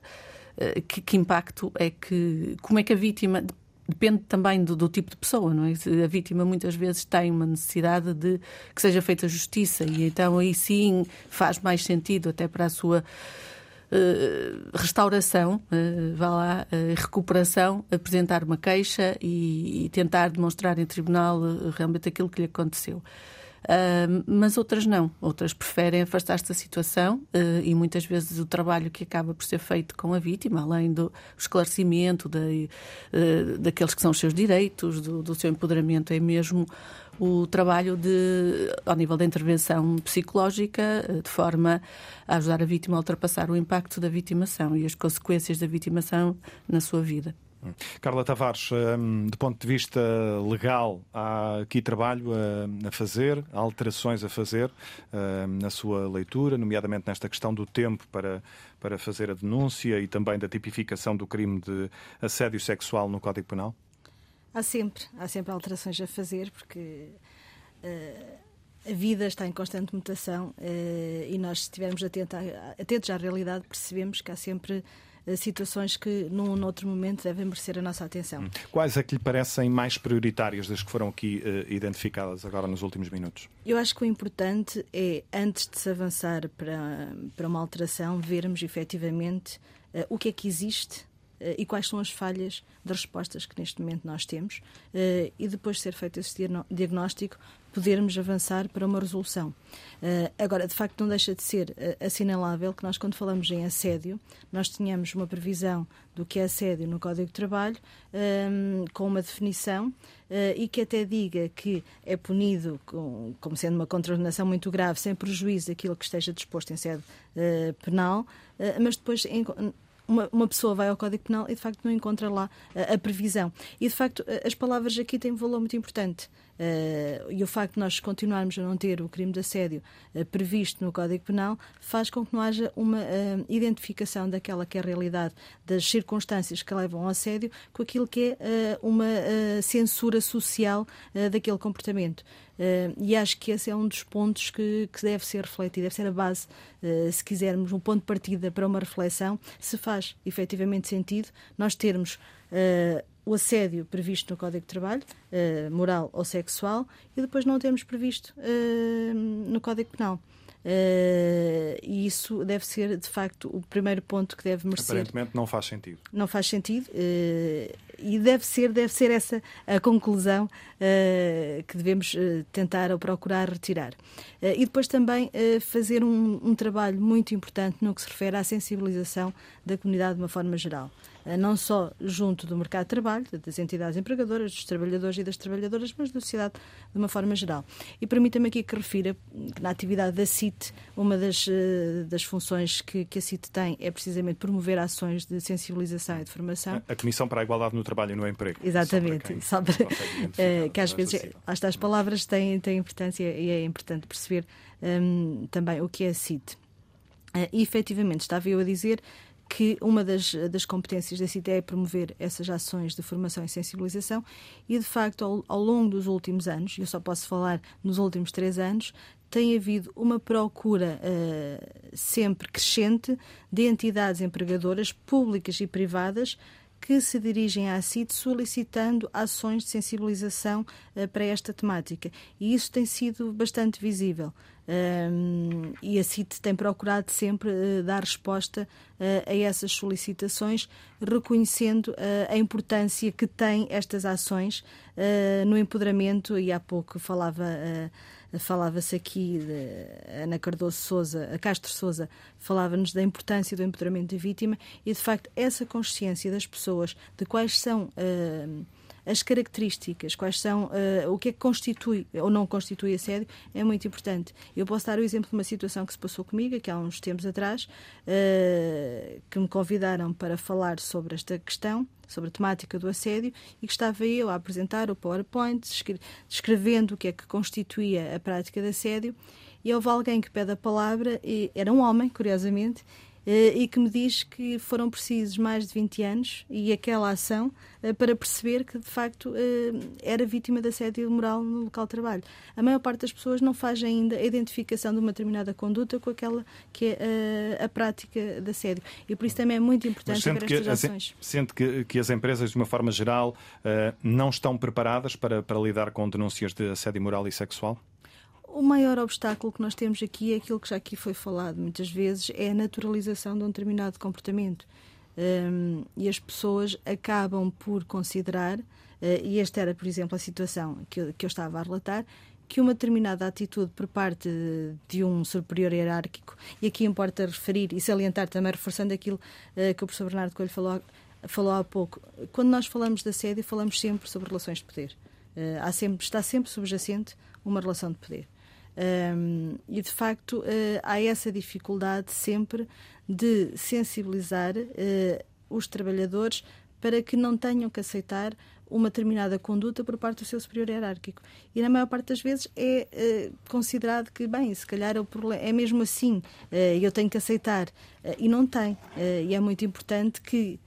que, que impacto é que, como é que a vítima depende também do, do, tipo de pessoa, não é? A vítima muitas vezes tem uma necessidade de que seja feita justiça e então aí sim faz mais sentido até para a sua uh, restauração, uh, vá lá, uh, recuperação, apresentar uma queixa e, e tentar demonstrar em tribunal realmente aquilo que lhe aconteceu. Mas outras não. Outras preferem afastar-se da situação uh, e muitas vezes o trabalho que acaba por ser feito com a vítima, além do esclarecimento de, uh, daqueles que são os seus direitos, do, do seu empoderamento, é mesmo o trabalho de, ao nível da intervenção psicológica, de forma a ajudar a vítima a ultrapassar o impacto da vitimação e as consequências da vitimação na sua vida. Carla Tavares, hum, do ponto de vista legal, há aqui trabalho a fazer, há alterações a fazer hum, na sua leitura, nomeadamente nesta questão do tempo para, para fazer a denúncia e também da tipificação do crime de assédio sexual no Código Penal? Há sempre, há sempre alterações a fazer, porque uh, a vida está em constante mutação uh, e nós, se estivermos atentos, atentos à realidade, percebemos que há sempre situações que num outro momento devem merecer a nossa atenção. Hum. Quais é que lhe parecem mais prioritárias das que foram aqui uh, identificadas agora nos últimos minutos? Eu acho que o importante é, antes de se avançar para, para uma alteração, vermos efetivamente uh, o que é que existe e quais são as falhas das respostas que neste momento nós temos e depois de ser feito esse diagnóstico podermos avançar para uma resolução. Uh, agora, de facto, não deixa de ser assinalável que nós, quando falamos em assédio, nós tenhamos uma previsão do que é assédio no Código de Trabalho, um, com uma definição, e que até diga que é punido com, como sendo uma contraordenação muito grave, sem prejuízo daquilo que esteja disposto em sede penal, mas depois. Uma, uma, pessoa vai ao Código Penal e de facto não encontra lá a, a previsão. E de facto as palavras aqui têm um valor muito importante. Uh, e o facto de nós continuarmos a não ter o crime de assédio uh, previsto no Código Penal faz com que não haja uma uh, identificação daquela que é a realidade das circunstâncias que levam ao assédio com aquilo que é uma censura social daquele comportamento. e acho que esse é um dos pontos que, que deve ser refletido, deve ser a base, se quisermos, um ponto de partida para uma reflexão, se faz efetivamente sentido nós termos o assédio previsto no Código de Trabalho, uh, moral ou sexual, e depois não temos previsto uh, no Código Penal. Uh, e isso deve ser, de facto, o primeiro ponto que deve merecer. Aparentemente não faz sentido. Não faz sentido. Uh, e deve ser, deve ser essa a conclusão uh, que devemos tentar ou procurar retirar. e depois também fazer um, um trabalho muito importante no que se refere à sensibilização da comunidade de uma forma geral. Eh, não só junto do mercado de trabalho, das entidades empregadoras, dos trabalhadores e das trabalhadoras, mas da sociedade de uma forma geral. E permita-me aqui que refira que na atividade da CIT, uma das, eh, das funções que, que a CIT tem é precisamente promover ações de sensibilização e de formação. A Comissão para a Igualdade no Trabalho e no Emprego. Exatamente. Só para, uh, que às vezes estas palavras têm, têm importância e é importante perceber um, também o que é a CIT. Uh, e efetivamente, estava eu a dizer que uma das, das competências da CITE é promover essas ações de formação e sensibilização e, de facto, ao, ao longo dos últimos anos, eu só posso falar nos últimos três anos, tem havido uma procura uh, sempre crescente de entidades empregadoras públicas e privadas que se dirigem à CIT solicitando ações de sensibilização uh, para esta temática. E isso tem sido bastante visível. Um, e a CIT tem procurado sempre uh, dar resposta uh, a essas solicitações, reconhecendo uh, a importância que têm estas ações no empoderamento, e há pouco falava falava-se aqui de Ana Cardoso Souza, a Castro Souza, falava-nos da importância do empoderamento da vítima e de facto essa consciência das pessoas de quais são uh, as características, quais são uh, o que é que constitui ou não constitui assédio, é muito importante. Eu posso dar o exemplo de uma situação que se passou comigo, que há uns tempos atrás, uh, que me convidaram para falar sobre esta questão sobre a temática do assédio e que estava eu a apresentar o PowerPoint, descrevendo o que é que constituía a prática de assédio. E houve alguém que pede a palavra, e era um homem, curiosamente, e que me diz que foram precisos mais de 20 anos e aquela ação eh, para perceber que, de facto, eh, era vítima de assédio moral no local de trabalho. A maior parte das pessoas não faz ainda a identificação de uma determinada conduta com aquela que é a, a prática de assédio. E por isso também é muito importante ver estas ações. Sente que, que as empresas, de uma forma geral, não estão preparadas para, para lidar com denúncias de assédio moral e sexual? O maior obstáculo que nós temos aqui é aquilo que já aqui foi falado muitas vezes, é a naturalização de um determinado comportamento. Um, e as pessoas acabam por considerar, uh, e esta era, por exemplo, a situação que eu, que eu estava a relatar, que uma determinada atitude por parte de um superior hierárquico, e aqui importa referir e salientar também, reforçando aquilo uh, que o professor Bernardo Coelho falou, falou há pouco, quando nós falamos de assédio, falamos sempre sobre relações de poder. Uh, sempre, está sempre subjacente uma relação de poder. Um, e de facto uh, há essa dificuldade sempre de sensibilizar uh, os trabalhadores para que não tenham que aceitar uma determinada conduta por parte do seu superior hierárquico. E na maior parte das vezes é uh, considerado que, bem, se calhar é, problema, é mesmo assim, eu tenho que aceitar. e não tem. e é muito importante que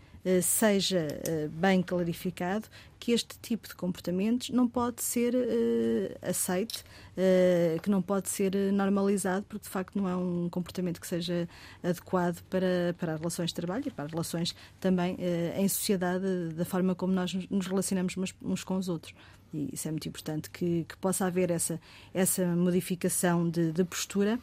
seja eh, bem clarificado que este tipo de comportamentos não pode ser uh, aceite, que não pode ser normalizado, porque de facto não é um comportamento que seja adequado para, para as relações de trabalho e para as relações também em sociedade, da forma como nós nos relacionamos uns com os outros. E isso é muito importante que, que possa haver essa, essa modificação de, de postura.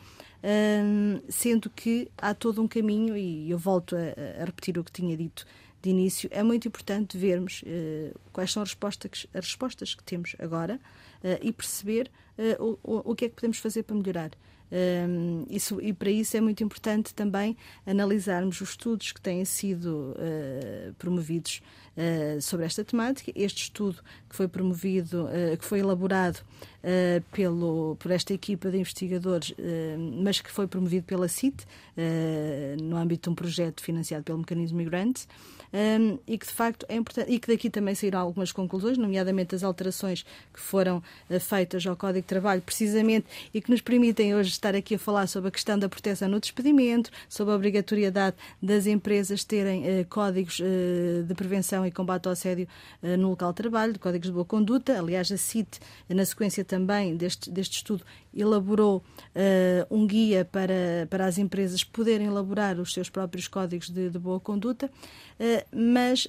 sendo que há todo um caminho, e eu volto a, a repetir o que tinha dito de início, é muito importante vermos uh, quais são as respostas, as respostas que temos agora uh, e perceber uh, o, o que é que podemos fazer para melhorar. Um, isso, e para isso é muito importante também analisarmos os estudos que têm sido uh, promovidos uh, sobre esta temática. Este estudo que foi promovido, uh, que foi elaborado pelo, por esta equipa de investigadores, mas que foi promovido pela CIT, no âmbito de um projeto financiado pelo Mecanismo Migrante, um, e que de facto é importante, e que daqui também saíram algumas conclusões, nomeadamente as alterações que foram feitas ao Código de Trabalho, precisamente, e que nos permitem hoje estar aqui a falar sobre a questão da proteção no despedimento, sobre a obrigatoriedade das empresas terem uh, códigos uh, de prevenção e combate ao assédio uh, no local de trabalho, códigos de boa conduta. Aliás, a CIT, na sequência também deste, deste estudo, elaborou um guia para, para as empresas poderem elaborar os seus próprios códigos de, de boa conduta, mas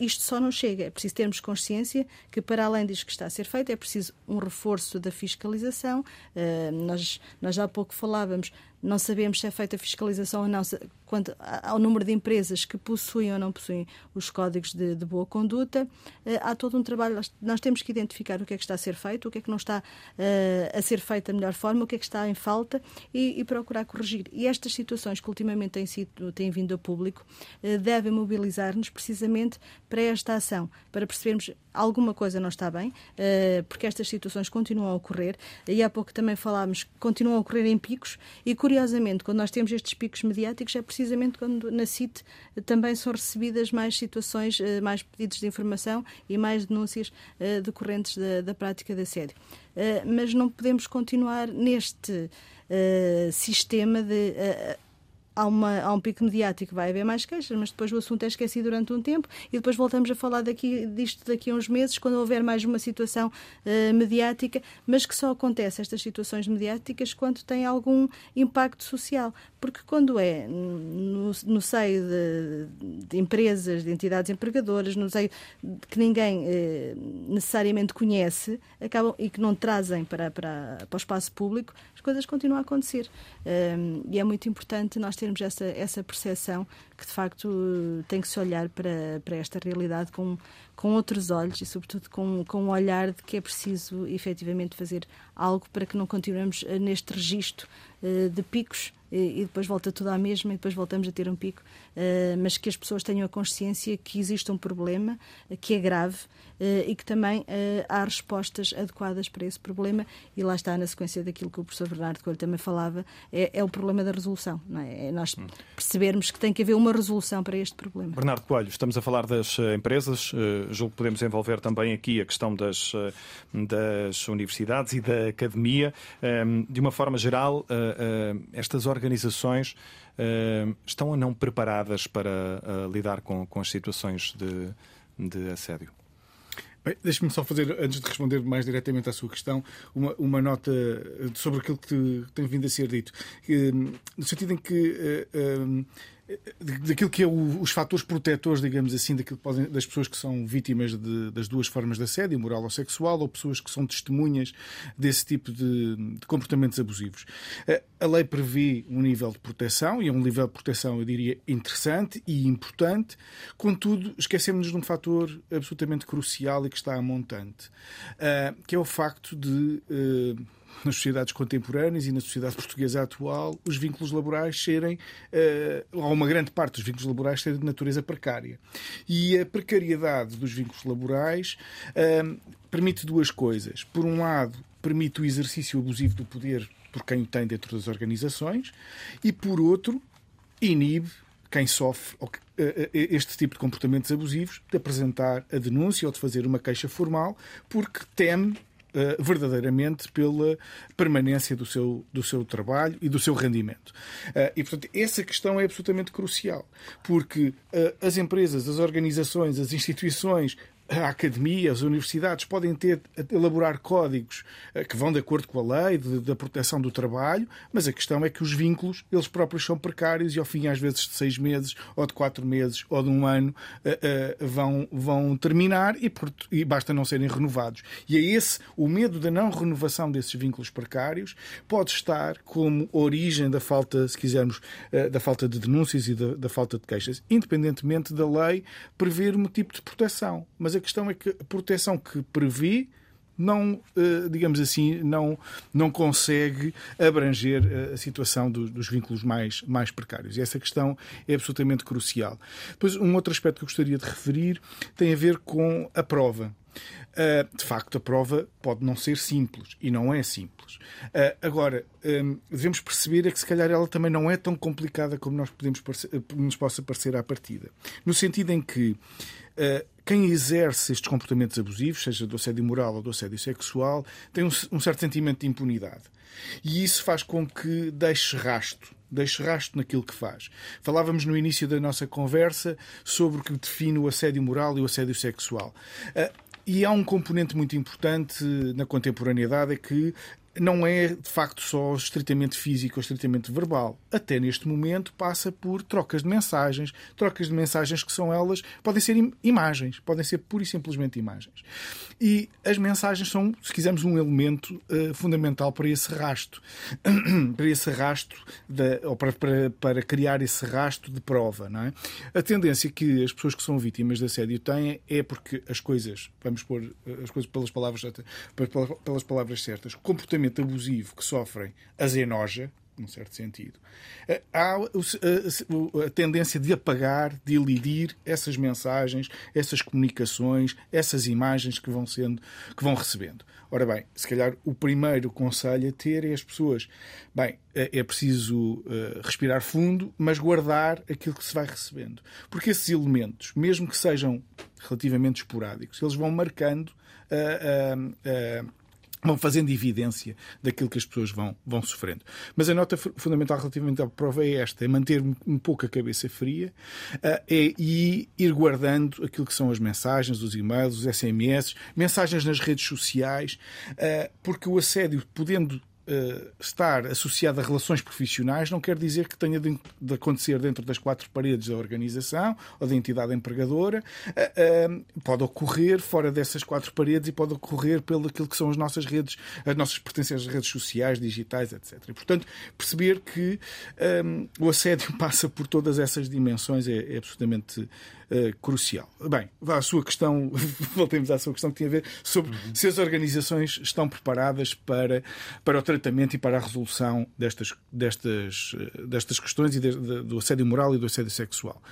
isto só não chega. É preciso termos consciência que, para além disto que está a ser feito, é preciso um reforço da fiscalização. Uh, nós, nós há pouco falávamos não sabemos se é feita fiscalização ou não quanto ao número de empresas que possuem ou não possuem os códigos de, de, boa conduta. Uh, há todo um trabalho, nós temos que identificar o que é que está a ser feito, o que é que não está uh, a ser feito da melhor forma, o que é que está em falta e, e procurar corrigir. E estas situações que ultimamente têm, sido, têm vindo a público uh, devem mobilizar-nos precisamente para esta ação, para percebermos alguma coisa não está bem, porque estas situações continuam a ocorrer. E há pouco também falámos que continuam a ocorrer em picos e, curiosamente, quando nós temos estes picos mediáticos, é precisamente quando na CIT também são recebidas mais situações, eh, mais pedidos de informação e mais denúncias eh, decorrentes da, da prática de assédio. Eh, mas não podemos continuar neste sistema de há, uma, há um pico mediático, vai haver mais queixas, mas depois o assunto é esquecido durante um tempo e depois voltamos a falar daqui, disto daqui a uns meses, quando houver mais uma situação uh, mediática, mas que só acontece estas situações mediáticas quando tem algum impacto social. Porque quando é no, no seio de, de, empresas, de entidades empregadoras, no seio que ninguém eh, necessariamente conhece acabam, e que não trazem para, para, para o espaço público, as coisas continuam a acontecer. Um, e é muito importante nós termos essa, essa percepção que, de facto, tem que se olhar para, para esta realidade com, com outros olhos e, sobretudo, com, com um olhar de que é preciso efetivamente fazer algo para que não continuemos eh, neste registro uh, de picos e depois volta tudo à mesma e depois voltamos a ter um pico, uh, mas que as pessoas tenham a consciência que existe um problema, que é grave uh, e que também há respostas adequadas para esse problema e lá está na sequência daquilo que o professor Bernardo Coelho também falava, é, é o problema da resolução. É? é nós percebermos que tem que haver uma resolução para este problema. Bernardo Coelho, estamos a falar das empresas, julgo que podemos envolver também aqui a questão das, das universidades e da academia. De uma forma geral, estas organizações organizações uh, estão ou não preparadas para uh, lidar com, com as situações de, de assédio? Deixe-me só fazer, antes de responder mais diretamente à sua questão, uma, uma nota sobre aquilo que tem vindo a ser dito. No sentido em que uh, daquilo que é o, os fatores protetores, digamos assim, daquilo podem, das pessoas que são vítimas de, das duas formas de assédio, moral ou sexual, ou pessoas que são testemunhas desse tipo de, de, comportamentos abusivos. A lei prevê um nível de proteção, e é um nível de proteção, eu diria, interessante e importante, contudo, esquecemos-nos de um fator absolutamente crucial e que está a montante, que é o facto de nas sociedades contemporâneas e na sociedade portuguesa atual, os vínculos laborais serem, uh, ou uma grande parte dos vínculos laborais serem de natureza precária. E a precariedade dos vínculos laborais uh, permite duas coisas. Por um lado, permite o exercício abusivo do poder por quem o tem dentro das organizações, e por outro, inibe quem sofre eh, este tipo de comportamentos abusivos de apresentar a denúncia ou de fazer uma queixa formal porque teme uh, verdadeiramente pela permanência do seu, do seu trabalho e do seu rendimento. Uh, e, portanto, essa questão é absolutamente crucial, porque uh, as empresas, as organizações, as instituições a academia, as universidades podem ter, elaborar códigos eh, que vão de acordo com a lei de, da proteção do trabalho, mas a questão é que os vínculos, eles próprios são precários e ao fim, às vezes, de seis meses, ou de quatro meses, ou de um ano, uh, uh, vão, vão terminar e, e, basta não serem renovados. E é esse o medo da não renovação desses vínculos precários pode estar como origem da falta, se quisermos, da falta de denúncias e da, da falta de queixas, independentemente da lei prever um tipo de proteção. Mas a a questão é que a proteção que prevê não, eh, digamos assim, não, não consegue abranger eh, a situação dos vínculos mais, mais precários. E essa questão é absolutamente crucial. Depois, um outro aspecto que eu gostaria de referir tem a ver com a prova. Uh, de facto, a prova pode não ser simples e não é simples. Agora, devemos perceber é que se calhar ela também não é tão complicada como nós podemos nos possa parecer à partida. No sentido em que quem exerce estes comportamentos abusivos, seja do assédio moral ou do assédio sexual, tem um, um certo sentimento de impunidade. E isso faz com que deixe rastro deixe rastro naquilo que faz. Falávamos no início da nossa conversa sobre o que define o assédio moral e o assédio sexual. Ah, e há um componente muito importante na contemporaneidade é que não é de facto só estritamente físico ou estritamente verbal. Até neste momento passa por trocas de mensagens, trocas de mensagens que são elas, podem ser imagens, podem ser pura e simplesmente imagens. E as mensagens são, se quisermos, um elemento uh, fundamental para esse rasto, para esse rasto, ou para, para, para, criar esse rasto de prova. Não é? A tendência que as pessoas que são vítimas de assédio têm é porque as coisas, vamos pôr eh, as coisas pelas palavras, pelas palavras certas, comportamento comportamento abusivo que sofrem as enoja, num certo sentido, eh, há a, tendência de apagar, de elidir essas mensagens, essas comunicações, essas imagens que vão sendo, que vão recebendo. Ora bem, se calhar o primeiro conselho a ter é as pessoas. Bem, é, é preciso respirar fundo, mas guardar aquilo que se vai recebendo. Porque esses elementos, mesmo que sejam relativamente esporádicos, eles vão marcando uh, vão fazendo evidência daquilo que as pessoas vão, vão sofrendo. Mas a nota fundamental relativamente à prova é esta: é manter um pouco a cabeça fria uh, é, e ir guardando aquilo que são as mensagens, os e-mails, os SMS, mensagens nas redes sociais, uh, porque o assédio, podendo uh, estar associado a relações profissionais não quer dizer que tenha de, de, acontecer dentro das quatro paredes da organização ou da entidade empregadora. Uh, uh, pode ocorrer fora dessas quatro paredes e pode ocorrer pelo aquilo que são as nossas redes, as nossas pertences às redes sociais, digitais, etc. E, portanto, perceber que um, o assédio passa por todas essas dimensões é, é absolutamente uh, crucial. Bem, à sua questão, voltemos à sua questão que tinha a ver sobre uhum. se as organizações estão preparadas para, para o tratamento e para a resolução destas, destas, eh, destas questões e de, de, do assédio moral e do assédio sexual.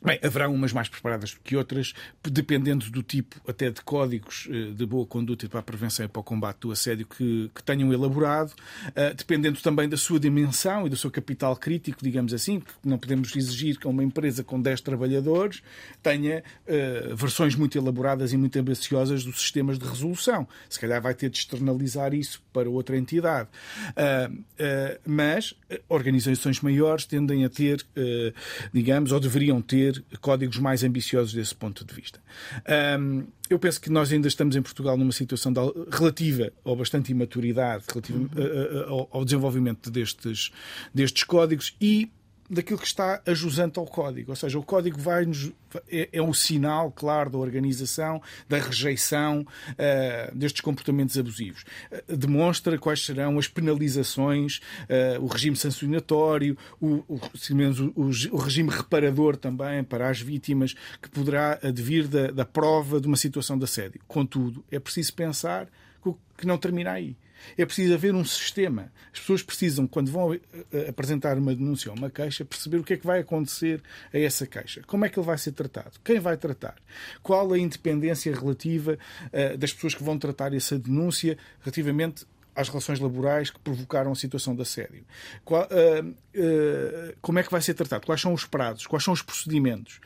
Bem, haverá umas mais preparadas do que outras, dependendo do tipo até de códigos eh, de boa conduta para a prevenção e para o combate do assédio que, que tenham elaborado, uh, dependendo também da sua dimensão e do seu capital crítico, digamos assim, porque não podemos exigir que uma empresa com 10 trabalhadores tenha uh, versões muito elaboradas e muito ambiciosas dos sistemas de resolução. Se calhar vai ter de externalizar isso para outra entidade. Uh, mas organizações maiores tendem a ter, digamos, ou deveriam ter códigos mais ambiciosos desse ponto de vista. Um, eu penso que nós ainda estamos em Portugal numa situação de, relativa ou bastante imaturidade relativa uhum. ao, ao desenvolvimento destes, destes códigos e daquilo que está ajusante ao código. Ou seja, o código vai -nos, é, é um sinal, claro, da organização, da rejeição uh, destes comportamentos abusivos. Uh, demonstra quais serão as penalizações, uh, o regime sancionatório, o, o, o, o, regime reparador também para as vítimas, que poderá advir da, da prova de uma situação de assédio. Contudo, é preciso pensar que não termina aí. É preciso haver um sistema. As pessoas precisam, quando vão eh, eh, apresentar uma denúncia ou uma queixa, perceber o que é que vai acontecer a essa queixa. Como é que ele vai ser tratado? Quem vai tratar? Qual a independência relativa uh, das pessoas que vão tratar essa denúncia relativamente às relações laborais que provocaram a situação de assédio. Qual, uh, uh, como é que vai ser tratado? Quais são os prazos? Quais são os procedimentos?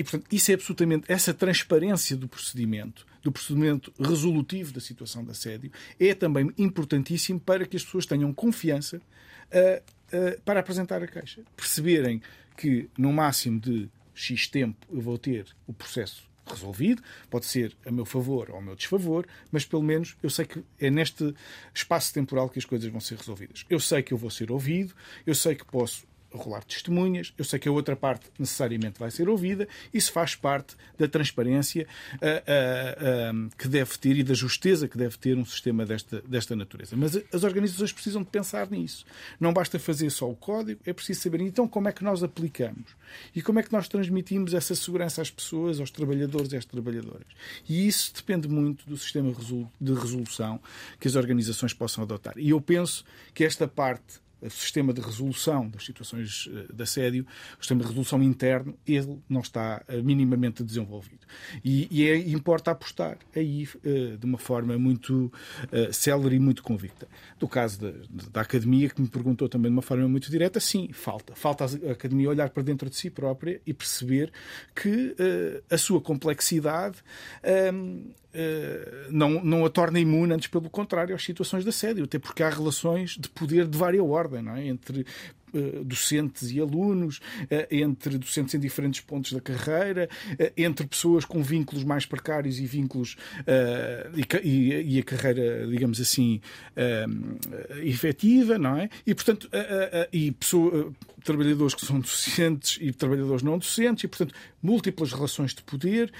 E, portanto, isso é absolutamente. Essa transparência do procedimento do procedimento resolutivo da situação de assédio é também importantíssimo para que as pessoas tenham confiança uh, uh, para apresentar a queixa. Perceberem que no máximo de X tempo eu vou ter o processo resolvido, pode ser a meu favor ou a meu desfavor, mas pelo menos eu sei que é neste espaço temporal que as coisas vão ser resolvidas. Eu sei que eu vou ser ouvido, eu sei que posso rolar testemunhas, eu sei que a outra parte necessariamente vai ser ouvida, isso faz parte da transparência uh, uh, uh, que deve ter e da justeza que deve ter um sistema desta, desta natureza. Mas as organizações precisam de pensar nisso. Não basta fazer só o código, é preciso saber então como é que nós aplicamos e como é que nós transmitimos essa segurança às pessoas, aos trabalhadores e às trabalhadoras. E isso depende muito do sistema de resolução que as organizações possam adotar. E eu penso que esta parte sistema de resolução das situações eh, de assédio, o sistema de resolução interno, ele não está eh, minimamente desenvolvido. E, e é, importa apostar aí eh, de uma forma muito célere e muito convicta. Do caso da, academia, que me perguntou também de uma forma muito direta, sim, falta. Falta a academia olhar para dentro de si própria e perceber que a sua complexidade ehm, eh, não, não a torna imune, antes pelo contrário, às situações de assédio, até porque há relações de poder de vária ordem, é? entre docentes e alunos, uh, entre docentes em diferentes pontos da carreira, entre pessoas com vínculos mais precários e vínculos e, a carreira, digamos assim, efetiva, não é? E, portanto, e pessoa, trabalhadores que são docentes e trabalhadores não docentes, e, portanto, múltiplas relações de poder.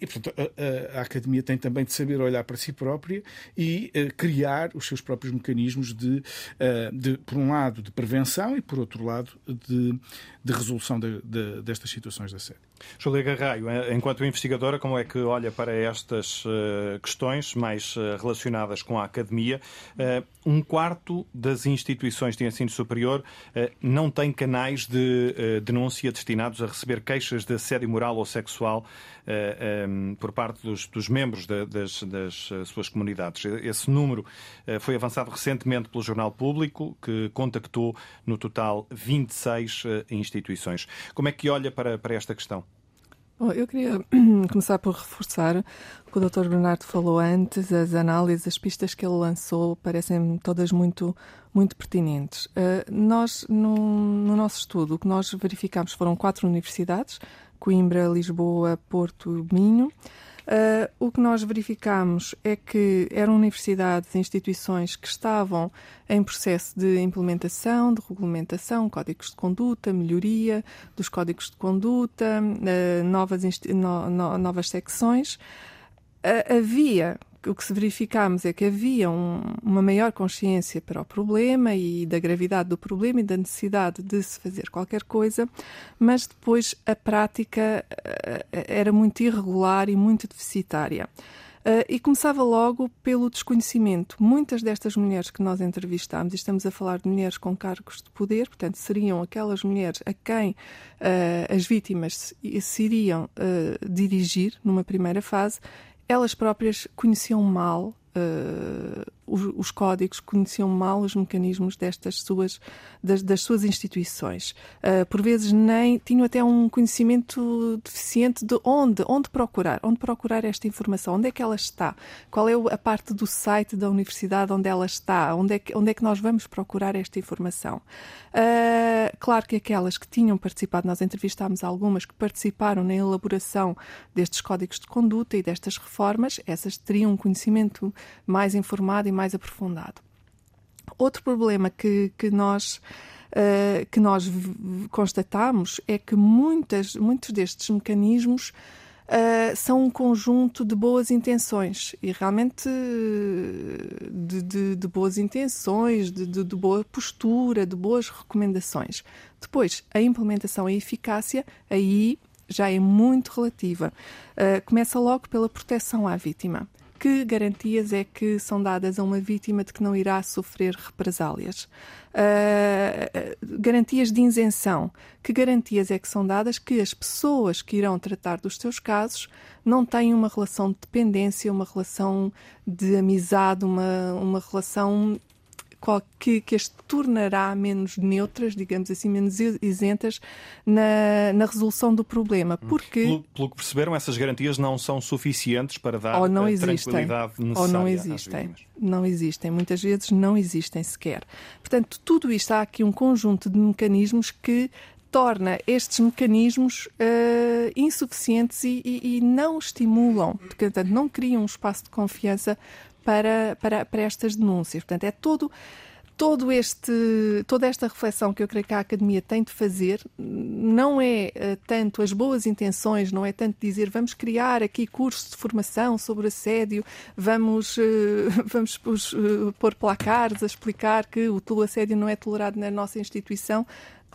E, portanto, a, a, academia tem também de saber olhar para si própria e criar os seus próprios mecanismos de, de, por um lado, de prevenção e, por outro lado, de, de resolução de, de, destas situações da série. Júlia Garraio, eh, enquanto investigadora, como é que olha para estas uh, questões mais uh, relacionadas com a academia? Uh, um quarto das instituições de ensino superior não tem canais de denúncia destinados a receber queixas de assédio moral ou sexual um, por parte dos, dos membros das, das, suas comunidades. Esse número foi avançado recentemente pelo Jornal Público, que contactou no total 26 instituições. Como é que olha para, para esta questão? Bom, eu queria começar por reforçar o que o Dr. Bernardo falou antes, as análises, as pistas que ele lançou parecem todas muito, muito pertinentes. Uh, nós, no, no, nosso estudo, o que nós verificámos foram quatro universidades, Coimbra, Lisboa, Porto e Minho. Uh, o que nós verificamos é que eram universidades e instituições que estavam em processo de implementação, de regulamentação, códigos de conduta, melhoria dos códigos de conduta, uh, novas, no, no, novas secções. Uh, havia o que se verificámos é que havia um, uma maior consciência para o problema e da gravidade do problema e da necessidade de se fazer qualquer coisa, mas depois a prática uh, era muito irregular e muito deficitária. Uh, e começava logo pelo desconhecimento. Muitas destas mulheres que nós entrevistámos, e estamos a falar de mulheres com cargos de poder, portanto, seriam aquelas mulheres a quem uh, as vítimas se, se iriam uh, dirigir numa primeira fase, elas próprias conheciam mal uh, os, os, códigos, conheciam mal os mecanismos destas suas, das, das suas instituições. Uh, por vezes nem tinham até um conhecimento deficiente de onde, onde procurar, onde procurar esta informação, onde é que ela está, qual é a parte do site da universidade onde ela está, onde é que, onde é que nós vamos procurar esta informação. Uh, claro que aquelas que tinham participado, nós entrevistámos algumas que participaram na elaboração destes códigos de conduta e destas reformas, essas teriam um conhecimento mais informado e mais aprofundado. Outro problema que, que nós Uh, que nós constatamos é que muitas, muitos destes mecanismos uh, são um conjunto de boas intenções e realmente de, de, de boas intenções, de, de, boa postura, de boas recomendações. Depois, a implementação e a eficácia, aí já é muito relativa. Uh, começa logo pela proteção à vítima que garantias é que são dadas a uma vítima de que não irá sofrer represálias? Uh, garantias de isenção. Que garantias é que são dadas que as pessoas que irão tratar dos seus casos não têm uma relação de dependência, uma relação de amizade, uma, uma relação que, que as tornará menos neutras, digamos assim, menos isentas na, na resolução do problema. Hum. Porque... Pelo, pelo, que perceberam, essas garantias não são suficientes para dar ou não a existem, tranquilidade necessária Ou não existem. Não existem. Muitas vezes não existem sequer. Portanto, tudo isto há aqui um conjunto de mecanismos que torna estes mecanismos uh, insuficientes e, e, e, não estimulam, portanto, não criam um espaço de confiança para, para, para estas denúncias. Portanto, é todo todo este, toda esta reflexão que eu creio que a Academia tem de fazer não é uh, tanto as boas intenções, não é tanto dizer vamos criar aqui cursos de formação sobre assédio, vamos, uh, vamos uh, pôr placares a explicar que o assédio não é tolerado na nossa instituição.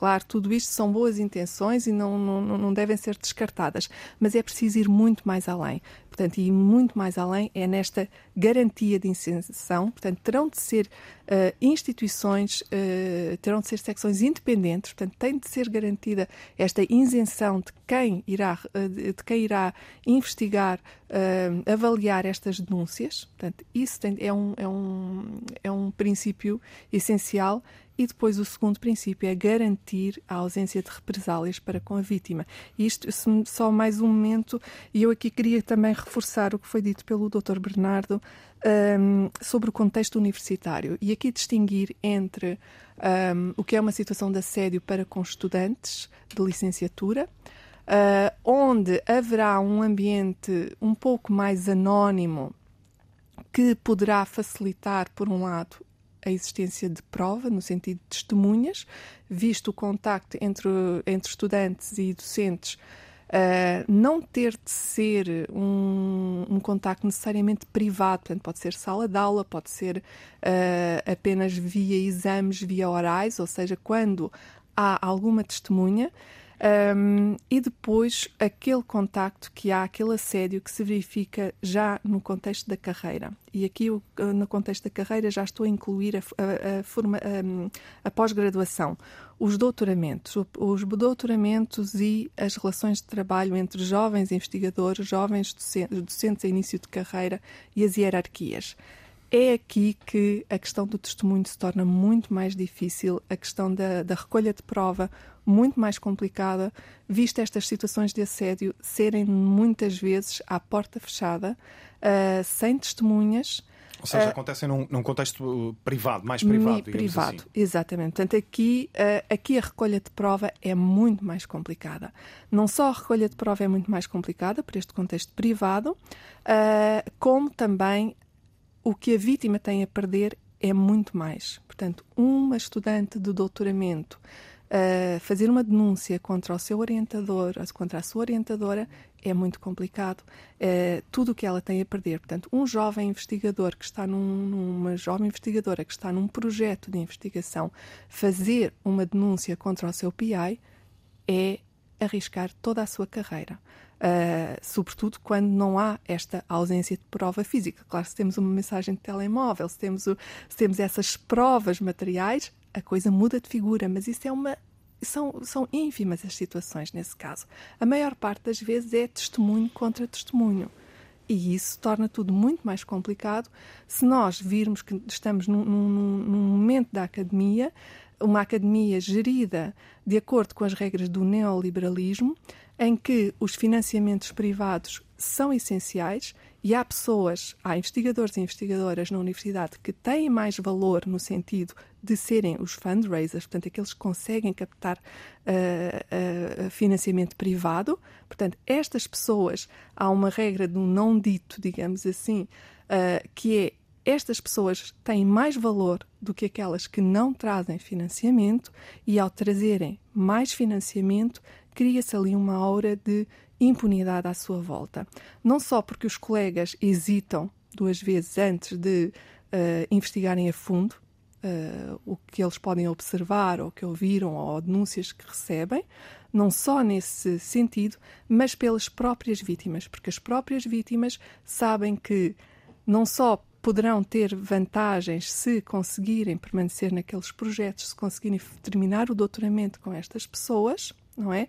Claro, tudo isto são boas intenções e não, não, não devem ser descartadas, mas é preciso ir muito mais além. Portanto, e muito mais além é nesta garantia de isenção. Portanto, terão de ser uh, instituições, uh, terão de ser secções independentes. Portanto, tem de ser garantida esta isenção de quem irá, uh, de quem irá investigar, avaliar estas denúncias. Portanto, isso tem, é, um, é, um, é um princípio essencial e depois o segundo princípio é garantir a ausência de represálias para com a vítima. Isto só mais um momento, e eu aqui queria também reforçar o que foi dito pelo Dr. Bernardo um, sobre o contexto universitário e aqui distinguir entre um, o que é uma situação de assédio para com estudantes de licenciatura, uh, onde haverá um ambiente um pouco mais anónimo que poderá facilitar, por um lado, a existência de prova, no sentido de testemunhas, visto o contacto entre, entre estudantes e docentes, uh, não ter de ser um, um contacto necessariamente privado, portanto, pode ser sala de aula, pode ser uh, apenas via exames, via orais, ou seja, quando há alguma testemunha. Um, e depois aquele contacto que há, aquele assédio que se verifica já no contexto da carreira. E aqui, no contexto da carreira, já estou a incluir a, a, a, a pós-graduação, os doutoramentos, os doutoramentos e as relações de trabalho entre jovens investigadores, jovens docentes, docentes a início de carreira e as hierarquias é aqui que a questão do testemunho se torna muito mais difícil, a questão da, da recolha de prova muito mais complicada, visto estas situações de assédio serem muitas vezes à porta fechada, uh, sem testemunhas. Ou seja, uh, acontecem num, num, contexto uh, privado, mais privado. Privado, assim. exatamente. Portanto, aqui, uh, aqui a recolha de prova é muito mais complicada. Não só a recolha de prova é muito mais complicada por este contexto privado, uh, como também o que a vítima tem a perder é muito mais. Portanto, uma estudante de doutoramento uh, fazer uma denúncia contra o seu orientador, contra a sua orientadora, é muito complicado. Uh, tudo o que ela tem a perder. Portanto, um jovem investigador que está num, numa jovem investigadora que está num projeto de investigação, fazer uma denúncia contra o seu PI é arriscar toda a sua carreira. Uh, sobretudo quando não há esta ausência de prova física. Claro, se temos uma mensagem de telemóvel, se temos, o, se temos essas provas materiais, a coisa muda de figura, mas isso é uma. São, são ínfimas as situações nesse caso. A maior parte das vezes é testemunho contra testemunho. E isso torna tudo muito mais complicado se nós virmos que estamos num, num, num momento da academia, uma academia gerida de acordo com as regras do neoliberalismo, em que os financiamentos privados são essenciais e há pessoas, há investigadores e investigadoras na universidade que têm mais valor no sentido de serem os fundraisers, portanto, aqueles que conseguem captar uh, uh, financiamento privado. Portanto, estas pessoas, há uma regra do não dito, digamos assim, uh, que é estas pessoas têm mais valor do que aquelas que não trazem financiamento e, ao trazerem mais financiamento, cria-se ali uma aura de impunidade à sua volta. Não só porque os colegas hesitam duas vezes antes de uh, investigarem a fundo uh, o que eles podem observar ou que ouviram ou denúncias que recebem, não só nesse sentido, mas pelas próprias vítimas, porque as próprias vítimas sabem que não só poderão ter vantagens se conseguirem permanecer naqueles projetos, se conseguirem terminar o doutoramento com estas pessoas, não é?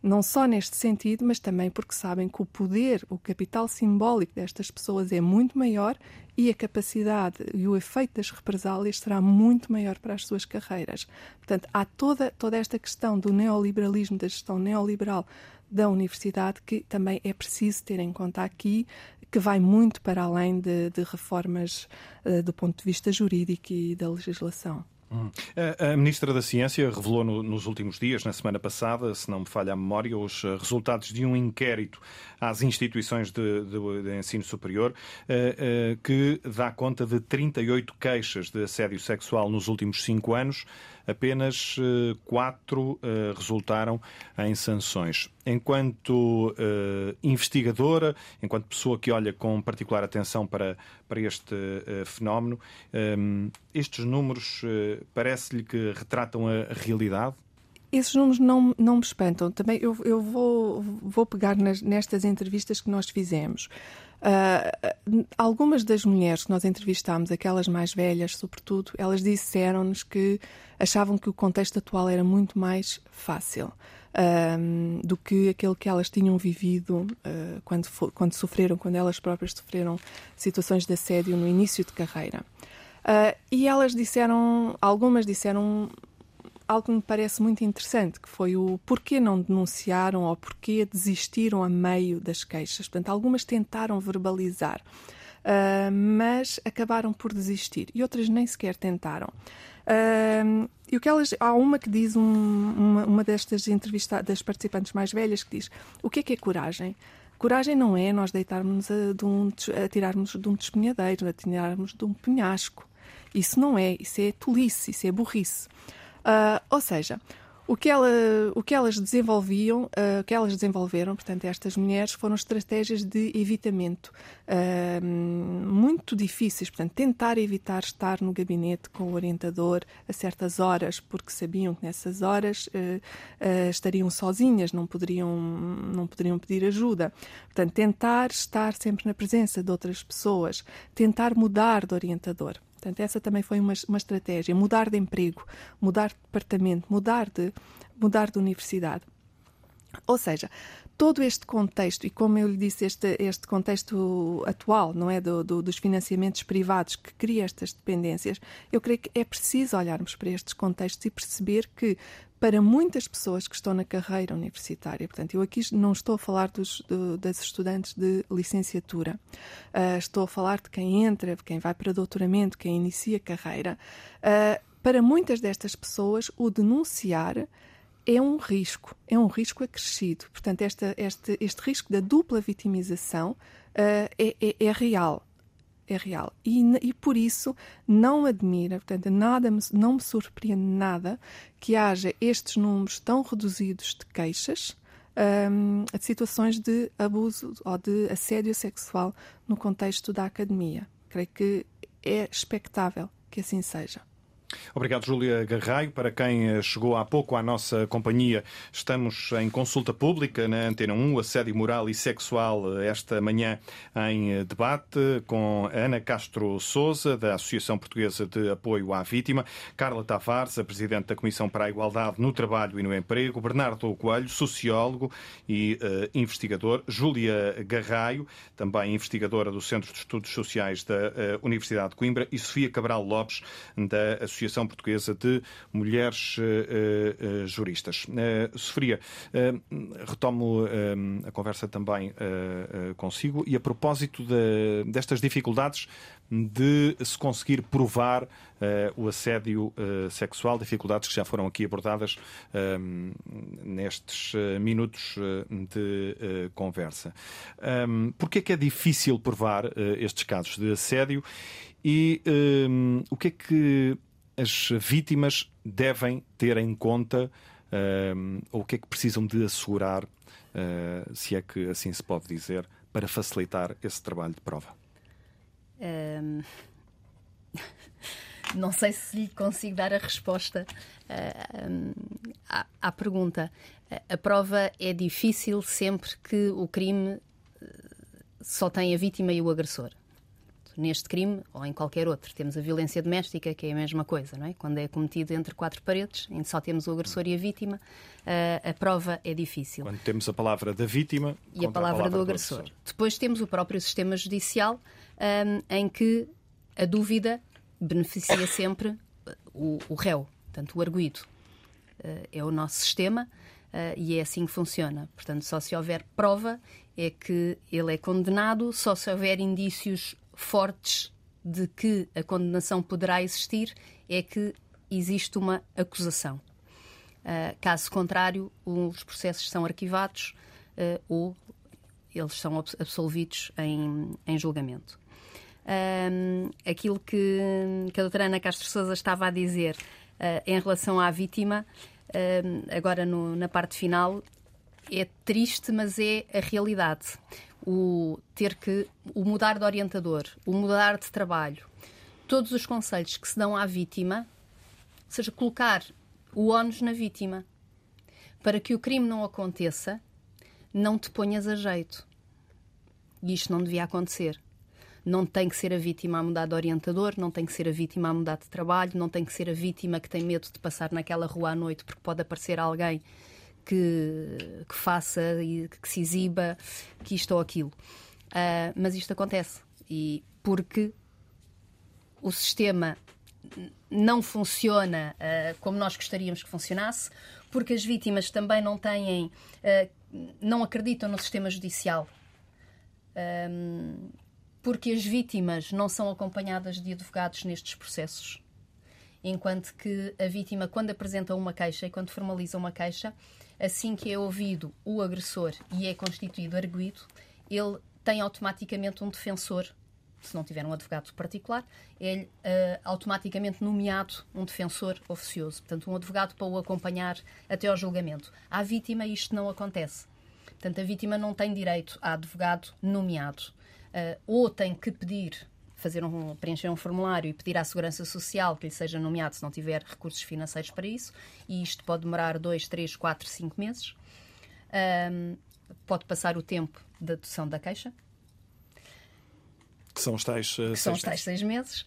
Não só neste sentido, mas também porque sabem que o poder, o capital simbólico destas pessoas é muito maior e a capacidade e o efeito das represálias será muito maior para as suas carreiras. Portanto, há toda, toda esta questão do neoliberalismo, da gestão neoliberal da universidade que também é preciso ter em conta aqui, que vai muito para além de, de reformas uh, do ponto de vista jurídico e da legislação. Hum. A Ministra da Ciência revelou no, nos últimos dias, na semana passada, se não me falha a memória, os eh, resultados de um inquérito às instituições de, de, de ensino superior uh, uh, que dá conta de 38 queixas de assédio sexual nos últimos cinco anos apenas eh, quatro eh, resultaram em sanções. Enquanto uh, investigadora, enquanto pessoa que olha com particular atenção para, para este fenómeno, estes números parece-lhe que retratam a realidade? Esses números não, não me espantam. Também eu, eu vou, vou pegar nas, nestas entrevistas que nós fizemos. Uh, algumas das mulheres que nós entrevistámos, aquelas mais velhas, sobretudo, elas disseram-nos que achavam que o contexto atual era muito mais fácil uh, do que aquele que elas tinham vivido uh, quando, quando sofreram, quando elas próprias sofreram situações de assédio no início de carreira. e elas disseram, algumas disseram algo que me parece muito interessante, que foi o porquê não denunciaram ou porquê desistiram a meio das queixas. Portanto, algumas tentaram verbalizar, uh, mas acabaram por desistir e outras nem sequer tentaram. Uh, e o que elas, há uma que diz, um, uma, uma destas entrevistadas, das participantes mais velhas, que diz: o que é que é coragem? Coragem não é nós deitarmos a, de um, a tirarmos de um despenhadeiro, a tirarmos de um penhasco. Isso não é, isso é tolice, isso é burrice. Uh, ou seja, o que, ela, o que elas desenvolviam, uh, o que elas desenvolveram, portanto, estas mulheres, foram estratégias de evitamento uh, muito difíceis. Portanto, tentar evitar estar no gabinete com o orientador a certas horas, porque sabiam que nessas horas uh, estariam sozinhas, não poderiam, não poderiam pedir ajuda. Portanto, tentar estar sempre na presença de outras pessoas, tentar mudar de orientador. Portanto, essa também foi uma, uma estratégia. Mudar de emprego, mudar de departamento, mudar de, mudar de universidade. Ou seja, todo este contexto, e como eu lhe disse, este, este contexto atual, não é? Do, do, dos financiamentos privados que cria estas dependências, eu creio que é preciso olharmos para estes contextos e perceber que para muitas pessoas que estão na carreira universitária. Portanto, eu aqui não estou a falar dos, das estudantes de licenciatura, uh, estou a falar de quem entra, de quem vai para doutoramento, quem inicia carreira. Uh, para muitas destas pessoas, o denunciar é um risco, é um risco acrescido. Portanto, esta, este, este risco da dupla vitimização uh, é, é, é, real. É real. E, e por isso não admira, portanto, nada me, não me surpreende nada que haja estes números tão reduzidos de queixas um, de situações de abuso ou de assédio sexual no contexto da academia. Creio que é expectável que assim seja. Obrigado, Júlia Garraio. Para quem eh, chegou há pouco à nossa companhia, estamos em consulta pública na Antena 1, assédio moral e sexual, eh, esta manhã em eh, debate com Ana Castro Souza, da Associação Portuguesa de Apoio à Vítima, Carla Tavares, a Presidente da Comissão para a Igualdade no Trabalho e no Emprego, Bernardo Coelho, sociólogo e uh, investigador, Júlia Garraio, também investigadora do Centro de Estudos Sociais da uh, Universidade de Coimbra, e Sofia Cabral Lopes, da Associação Associação Portuguesa de Mulheres uh, uh, Juristas. Uh, Sofia, retomo a conversa também consigo e a propósito de, destas dificuldades de se conseguir provar uh, o assédio uh, sexual, dificuldades que já foram aqui abordadas um, nestes uh, minutos de conversa. Um, é que é difícil provar estes casos de assédio e um, o que é que as vítimas devem ter em conta uh, ou o que é que precisam de assegurar, uh, se é que assim se pode dizer, para facilitar esse trabalho de prova? Um... Não sei se lhe consigo dar a resposta uh, à, à, pergunta. A prova é difícil sempre que o crime só tem a vítima e o agressor neste crime ou em qualquer outro. Temos a violência doméstica, que é a mesma coisa, não é? Quando é cometido entre quatro paredes, em só temos o agressor e a vítima, a, a prova é difícil. Quando temos a palavra da vítima e a palavra, a palavra, do, agressor. do, agressor. Depois temos o próprio sistema judicial, um, em que a dúvida beneficia sempre o, o réu, portanto, o arguído. Uh, é o nosso sistema. Uh, e é assim que funciona. Portanto, só se houver prova é que ele é condenado, só se houver indícios fortes de que a condenação poderá existir é que existe uma acusação. Uh, caso contrário, os processos são arquivados uh, ou eles são absolvidos em, em julgamento. Uh, aquilo que, que a doutora Ana Castro Souza estava a dizer em relação à vítima, agora no, na parte final, é triste, mas é a realidade o ter que o mudar de orientador, o mudar de trabalho, todos os conselhos que se dão à vítima, ou seja, colocar o ónus na vítima para que o crime não aconteça, não te ponhas a jeito. E isto não devia acontecer. Não tem que ser a vítima a mudar de orientador, não tem que ser a vítima a mudar de trabalho, não tem que ser a vítima que tem medo de passar naquela rua à noite porque pode aparecer alguém que, que faça e que se exiba que isto ou aquilo. Uh, mas isto acontece. E porque o sistema não funciona uh, como nós gostaríamos que funcionasse, porque as vítimas também não têm, uh, não acreditam no sistema judicial. Um, porque as vítimas não são acompanhadas de advogados nestes processos. Enquanto que a vítima, quando apresenta uma queixa e quando formaliza uma queixa, assim que é ouvido o agressor e é constituído arguído, ele tem automaticamente um defensor. Se não tiver um advogado particular, é uh, automaticamente nomeado um defensor oficioso, portanto, um advogado para o acompanhar até ao julgamento. À vítima, isto não acontece. Portanto, a vítima não tem direito a advogado nomeado. Uh, ou tem que pedir fazer um, preencher um formulário e pedir à Segurança Social que lhe seja nomeado se não tiver recursos financeiros para isso, e isto pode demorar dois, três, quatro, cinco meses. Um, pode passar o tempo da dedução da queixa. Que são os tais, uh, que são os tais seis meses.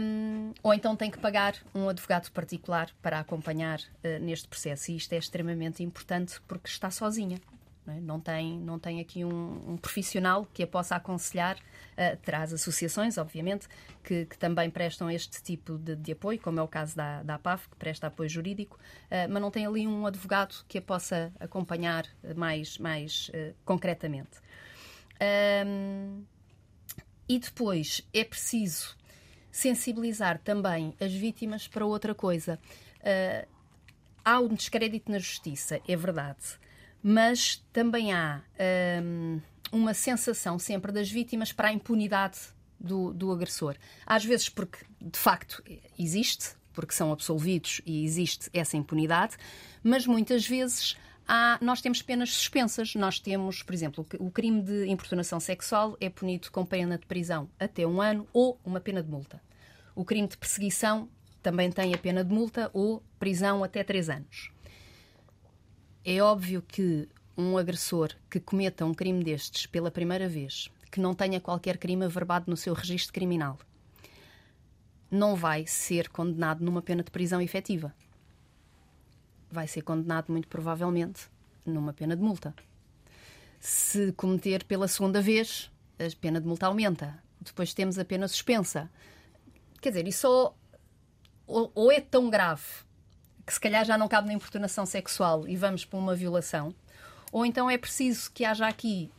Um, ou então tem que pagar um advogado particular para acompanhar uh, neste processo. E isto é extremamente importante porque está sozinha. Não, é? não tem, não tem aqui um, um, profissional que a possa aconselhar. Uh, traz associações, obviamente, que, que, também prestam este tipo de, de, apoio, como é o caso da, da APAF, que presta apoio jurídico, uh, mas não tem ali um advogado que a possa acompanhar mais, mais concretamente. Um, e depois é preciso sensibilizar também as vítimas para outra coisa. Uh, há um descrédito na justiça, é verdade, mas também há um, uma sensação sempre das vítimas para a impunidade do, do agressor. Às vezes porque, de facto, existe, porque são absolvidos e existe essa impunidade, mas muitas vezes há, nós temos penas suspensas. Nós temos, por exemplo, o crime de importunação sexual é punido com pena de prisão até um ano ou uma pena de multa. O crime de perseguição também tem a pena de multa ou prisão até três anos. É óbvio que um agressor que cometa um crime destes pela primeira vez, que não tenha qualquer crime averbado no seu registro criminal, não vai ser condenado numa pena de prisão efetiva vai ser condenado, muito provavelmente, numa pena de multa. Se cometer pela segunda vez, a pena de multa aumenta. Depois temos a pena suspensa. Quer dizer, isso ou, ou, é tão grave que se calhar já não cabe na importunação sexual e vamos para uma violação, ou então é preciso que haja aqui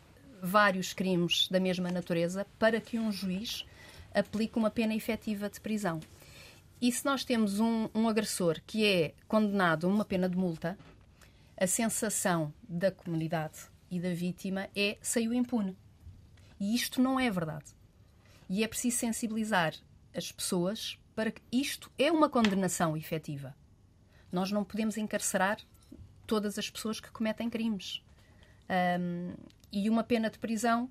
vários crimes da mesma natureza para que um juiz aplique uma pena efetiva de prisão. E se nós temos um, um agressor que é condenado a uma pena de multa, a sensação da comunidade e da vítima é saiu impune. E isto não é verdade. E é preciso sensibilizar as pessoas para que isto é uma condenação efetiva. Nós não podemos encarcerar todas as pessoas que cometem crimes. Um, e uma pena de prisão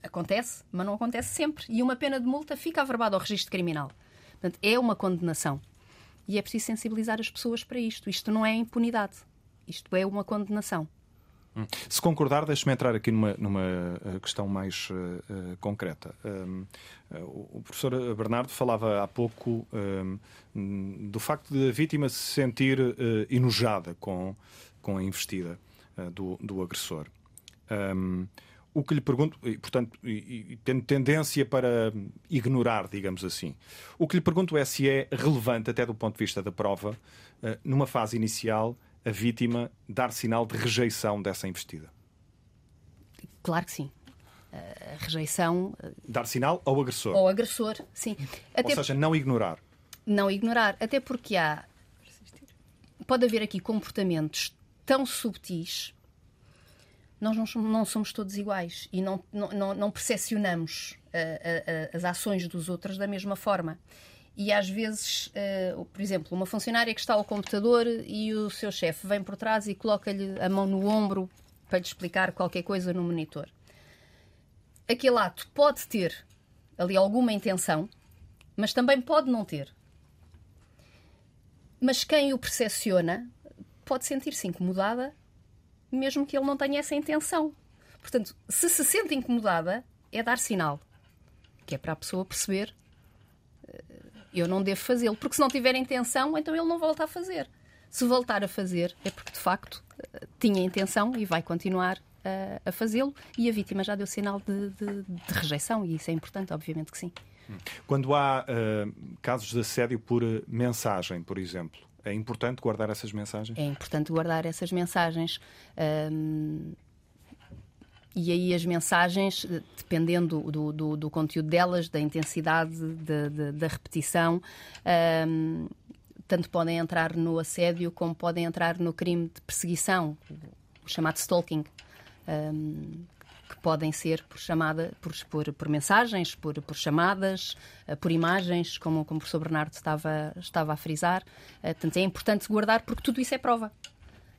acontece, mas não acontece sempre. E uma pena de multa fica averbada ao registro criminal. Portanto, é uma condenação. E é preciso sensibilizar as pessoas para isto. Isto não é impunidade. Isto é uma condenação. Se concordar, deixe-me entrar aqui numa, numa eh, questão mais uh, concreta. Um, uh, o professor Bernardo falava há pouco um, do facto de a vítima se sentir uh, enojada com, com a investida do, do agressor. Um, o que lhe pergunto, e, portanto, e, e, tendo tendência para ignorar, digamos assim, o que lhe pergunto é se é relevante, até do ponto de vista da prova, uh, numa fase inicial, a vítima dar sinal de rejeição dessa investida. Claro que sim. A rejeição. Eh, dar sinal ao agressor. Ao agressor, sim. Até... Ou seja, não ignorar. Não ignorar, até porque há. Pode haver aqui comportamentos tão subtis nós não somos, não somos todos iguais e não, não, não percepcionamos uh, uh, as ações dos outros da mesma forma. E às vezes, uh, por exemplo, uma funcionária que está ao computador e o seu chefe vem por trás e coloca-lhe a mão no ombro para lhe explicar qualquer coisa no monitor. Aquele ato pode ter ali alguma intenção, mas também pode não ter. Mas quem o percepciona pode sentir-se incomodada mesmo que ele não tenha essa intenção. Portanto, se se sente incomodada, é dar sinal, que é para a pessoa perceber eh, eu não devo fazê-lo, porque se não tiver intenção, então ele não volta a fazer. Se voltar a fazer, é porque de facto eh, tinha intenção e vai continuar a, eh, a fazê-lo, e a vítima já deu sinal de, de, de, rejeição, e isso é importante, obviamente que sim. Quando há uh, casos de assédio por mensagem, por exemplo, é importante guardar essas mensagens? É importante guardar essas mensagens. Um, e aí as mensagens, dependendo do, do, do conteúdo delas, da intensidade de, de, da repetição, um, tanto podem entrar no assédio como podem entrar no crime de perseguição, o chamado stalking. Um, que podem ser por chamada, por, por, por mensagens, por, por chamadas, eh, por imagens, como, como o professor Bernardo estava, estava a frisar. Eh, portanto, é importante guardar porque tudo isso é prova.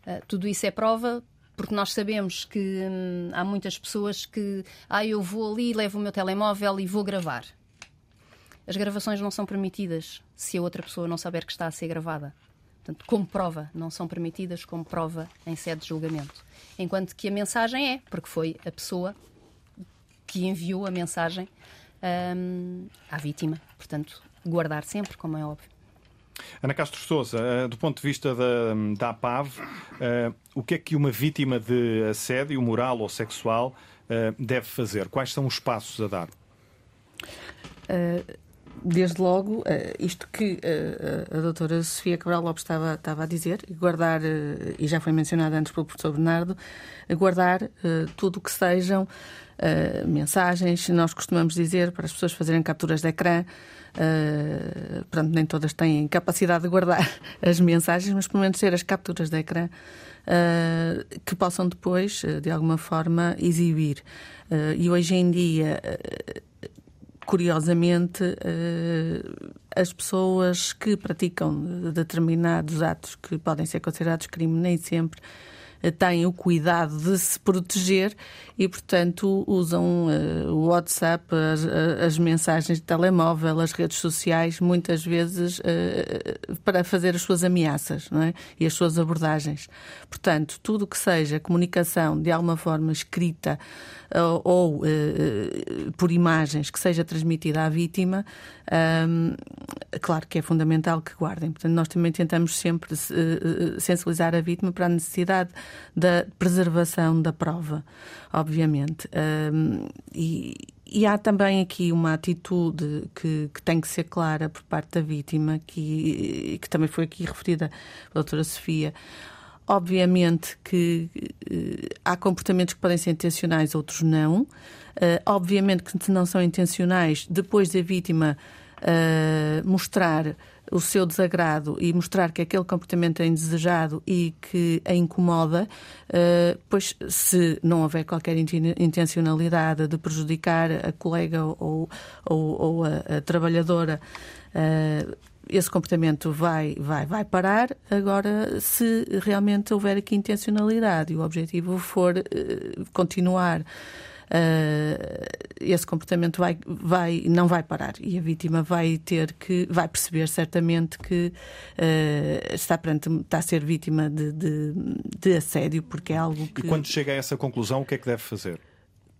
Eh, tudo isso é prova porque nós sabemos que hum, há muitas pessoas que ah, eu vou ali, levo o meu telemóvel e vou gravar. As gravações não são permitidas se a outra pessoa não saber que está a ser gravada. Portanto, como prova, não são permitidas como prova em sede de julgamento. Enquanto que a mensagem é, porque foi a pessoa que enviou a mensagem um, à vítima. Portanto, guardar sempre, como é óbvio. Ana Castro Souza, eh, do ponto de vista da, da APAV, uh, o que é que uma vítima de assédio moral ou sexual uh, deve fazer? Quais são os passos a dar? Desde logo, isto que a doutora Sofia Cabral Lopes estava, estava a dizer, guardar, e já foi mencionado antes pelo professor Bernardo, guardar tudo o que sejam mensagens, nós costumamos dizer para as pessoas fazerem capturas de ecrã, Uh, pronto, nem todas têm capacidade de guardar as mensagens, mas pelo menos ser as capturas de ecrã uh, que possam depois, uh, de alguma forma, exibir. e hoje em dia, curiosamente, as pessoas que praticam determinados atos que podem ser considerados crime nem sempre têm o cuidado de se proteger e, portanto, usam uh, o WhatsApp, as, as, mensagens de telemóvel, as redes sociais, muitas vezes uh, para fazer as suas ameaças é? e as suas abordagens. Portanto, tudo que seja comunicação de alguma forma escrita ou por imagens que seja transmitida à vítima, claro que é fundamental que guardem. Portanto, nós também tentamos sempre sensibilizar a vítima para a necessidade da preservação da prova obviamente. E, e há também aqui uma atitude que, que, tem que ser clara por parte da vítima, que, que também foi aqui referida pela doutora Sofia. Obviamente que uh, há comportamentos que podem ser intencionais, outros não. Uh, obviamente que se não são intencionais, depois da vítima uh, mostrar o seu desagrado e mostrar que aquele comportamento é indesejado e que a incomoda, pois se não houver qualquer intencionalidade de prejudicar a colega ou, ou, ou a, a, trabalhadora, esse comportamento vai, vai, vai parar. Agora, se realmente houver aqui intencionalidade e o objetivo for uh, continuar uh, esse comportamento vai, vai, não vai parar e a vítima vai ter que, vai perceber certamente que uh, está, perante, está a ser vítima de, de, de assédio, porque é algo que. E quando chega a essa conclusão, o que é que deve fazer?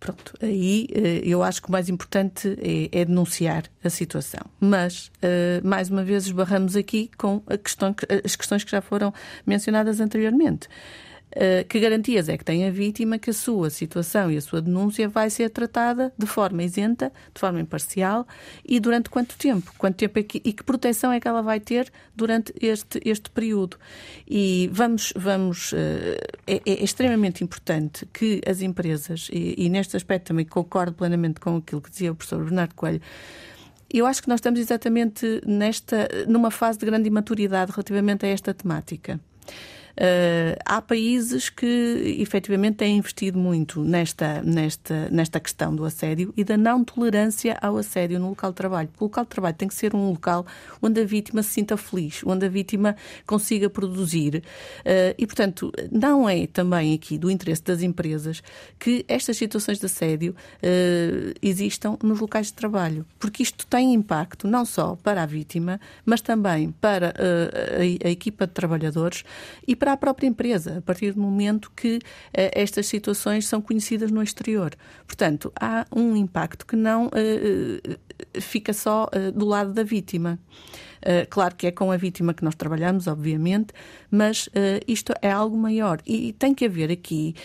Pronto, aí eh, eu acho que o mais importante é, é denunciar a situação. Mas, mais uma vez, esbarramos aqui com questão, as questões que já foram mencionadas anteriormente. Eh, que garantias é que tem a vítima que a sua situação e a sua denúncia vai ser tratada de forma isenta, de forma imparcial e durante quanto tempo? Quanto tempo é que, e que proteção é que ela vai ter durante este, este período? E vamos, vamos eh, é, é extremamente importante que as empresas, e, e neste aspecto também concordo plenamente com aquilo que dizia o professor Bernardo Coelho, eu acho que nós estamos exatamente nesta, numa fase de grande imaturidade relativamente a esta temática. Uh, há países que efetivamente têm investido muito nesta, nesta, nesta questão do assédio e da não tolerância ao assédio no local de trabalho. O local de trabalho tem que ser um local onde a vítima se sinta feliz, onde a vítima consiga produzir. Uh, e, portanto, não é também aqui do interesse das empresas que estas situações de assédio uh, existam nos locais de trabalho, porque isto tem impacto não só para a vítima, mas também para a, a equipa de trabalhadores e para para a própria empresa, a partir do momento que eh, estas situações são conhecidas no exterior. Portanto, há um impacto que não eh, eh, fica só do lado da vítima. Claro que é com a vítima que nós trabalhamos, obviamente, mas isto é algo maior. E, e tem que haver aqui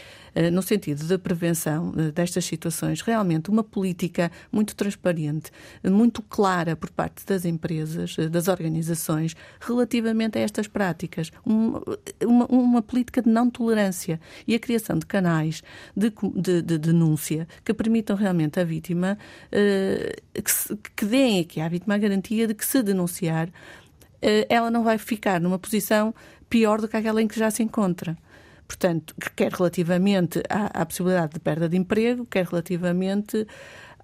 no sentido da prevenção eh, destas situações, realmente uma política muito transparente, muito clara por parte das empresas, eh, das organizações, relativamente a estas práticas. Uma, uma, uma política de não tolerância e a criação de canais de, de, de denúncia que permitam realmente à vítima, que, se, que deem aqui à vítima a garantia de que se denunciar, ela não vai ficar numa posição pior do que aquela em que já se encontra. Portanto, quer relativamente à, à possibilidade de perda de emprego, quer relativamente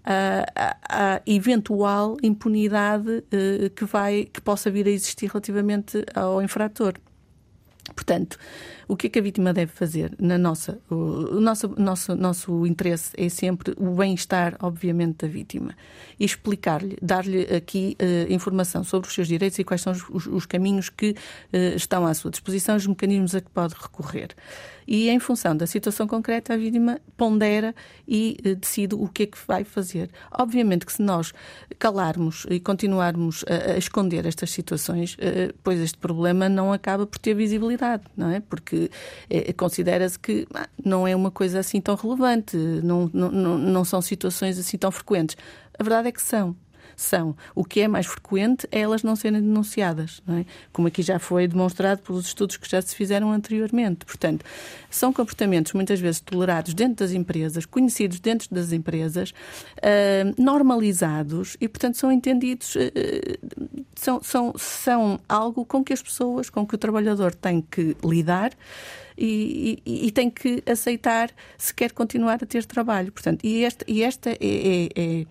à, eventual impunidade uh, que, vai, que possa vir a existir relativamente ao infrator. Portanto, o que é que a vítima deve fazer? Na nossa, o, nosso, nosso, nosso interesse é sempre o bem-estar, obviamente, da vítima. E explicar-lhe, dar-lhe aqui uh, informação sobre os seus direitos e quais são os, os caminhos que uh, estão à sua disposição, os mecanismos a que pode recorrer e, em função da situação concreta, a vítima pondera e eh, decide o que é que vai fazer. Obviamente que se nós calarmos e continuarmos a, a esconder estas situações, eh, pois este problema não acaba por ter visibilidade, não é? Porque eh, considera-se que ah, não é uma coisa assim tão relevante, não, não, não são situações assim tão frequentes. A verdade é que são são. O que é mais frequente é elas não serem denunciadas, não é? como aqui já foi demonstrado pelos estudos que já se fizeram anteriormente. Portanto, são comportamentos muitas vezes tolerados dentro das empresas, conhecidos dentro das empresas, uh, normalizados e, portanto, são entendidos, uh, são, são, são algo com que as pessoas, com que o trabalhador tem que lidar. E, e, e, tem que aceitar se quer continuar a ter trabalho. Portanto, e esta, e esta é, é, é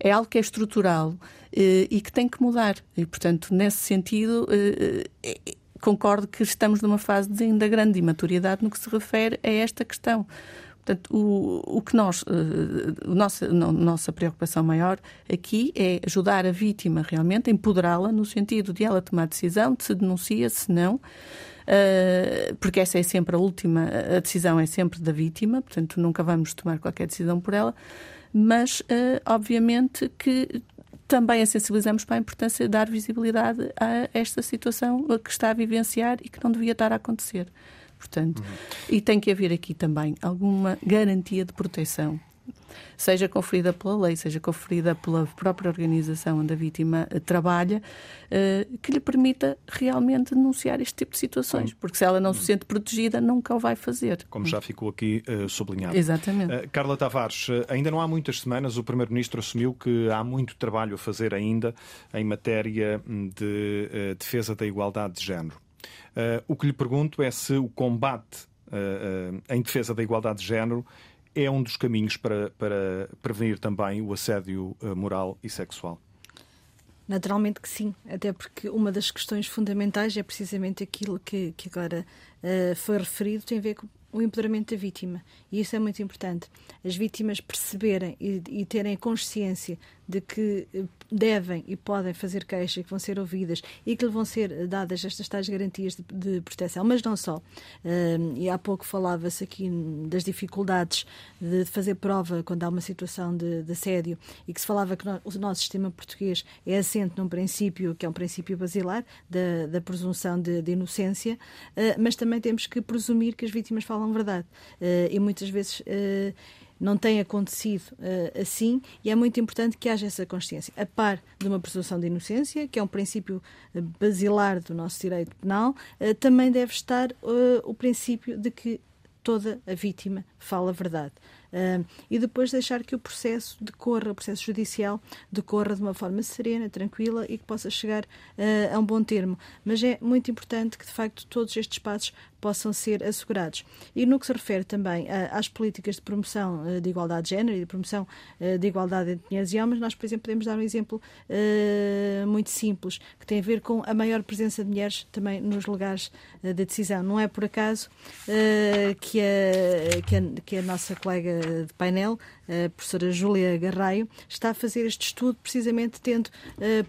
é algo que é estrutural eh, e que tem que mudar. E, portanto, nesse sentido, eh, eh, concordo que estamos numa fase de ainda grande imaturidade no que se refere a esta questão. Portanto, o, o que nós, a nossa, nossa preocupação maior aqui é ajudar a vítima realmente, empoderá-la no sentido de ela tomar decisão, de se denuncia, se não, porque essa é sempre a última, a decisão é sempre da vítima, portanto, nunca vamos tomar qualquer decisão por ela mas uh, obviamente que também a sensibilizamos para a importância de dar visibilidade a esta situação que está a vivenciar e que não devia estar a acontecer. Portanto, uhum. e tem que haver aqui também alguma garantia de proteção seja conferida pela lei, seja conferida pela própria organização onde a vítima eh, trabalha, eh, que lhe permita realmente denunciar este tipo de situações, porque se ela não se sente protegida, nunca o vai fazer. Como já ficou aqui uh, sublinhado. Exatamente. Carla Tavares, ainda não há muitas semanas o Primeiro-Ministro assumiu que há muito trabalho a fazer ainda em matéria de uh, defesa da igualdade de género. o que lhe pergunto é se o combate em defesa da igualdade de género é um dos caminhos para, para prevenir também o assédio eh, moral e sexual? Naturalmente que sim, até porque uma das questões fundamentais é precisamente aquilo que, que agora uh, foi referido, tem a ver com o empoderamento da vítima. E isso é muito importante. As vítimas perceberem e, e terem consciência de que eh, devem e podem fazer queixa, que vão ser ouvidas e que lhe vão ser dadas estas tais garantias de, de proteção, mas não só. Uh, e há pouco falava-se aqui das dificuldades de fazer prova quando há uma situação de, de assédio e que se falava que no, o nosso sistema português é assente num princípio que é um princípio basilar da, da presunção de, de inocência, uh, mas também temos que presumir que as vítimas falam verdade. Uh, e muitas vezes não tem acontecido uh, assim e é muito importante que haja essa consciência. A par de uma presunção de inocência, que é um princípio eh, basilar do nosso direito penal, uh, também deve estar uh, o princípio de que toda a vítima fala a verdade. E depois deixar que o processo decorra, o processo judicial decorra de uma forma serena, tranquila e que possa chegar a um bom termo. Mas é muito importante que, de facto, todos estes passos possam ser assegurados. E no que se refere também às políticas de promoção eh, de igualdade de género e de promoção eh, de igualdade entre mulheres e homens, nós, por exemplo, podemos dar um exemplo muito simples, que tem a ver com a maior presença de mulheres também nos lugares de decisão. Não é por acaso que, a, que, a, que a nossa colega de painel, a professora Júlia Garraio, está a fazer este estudo precisamente tendo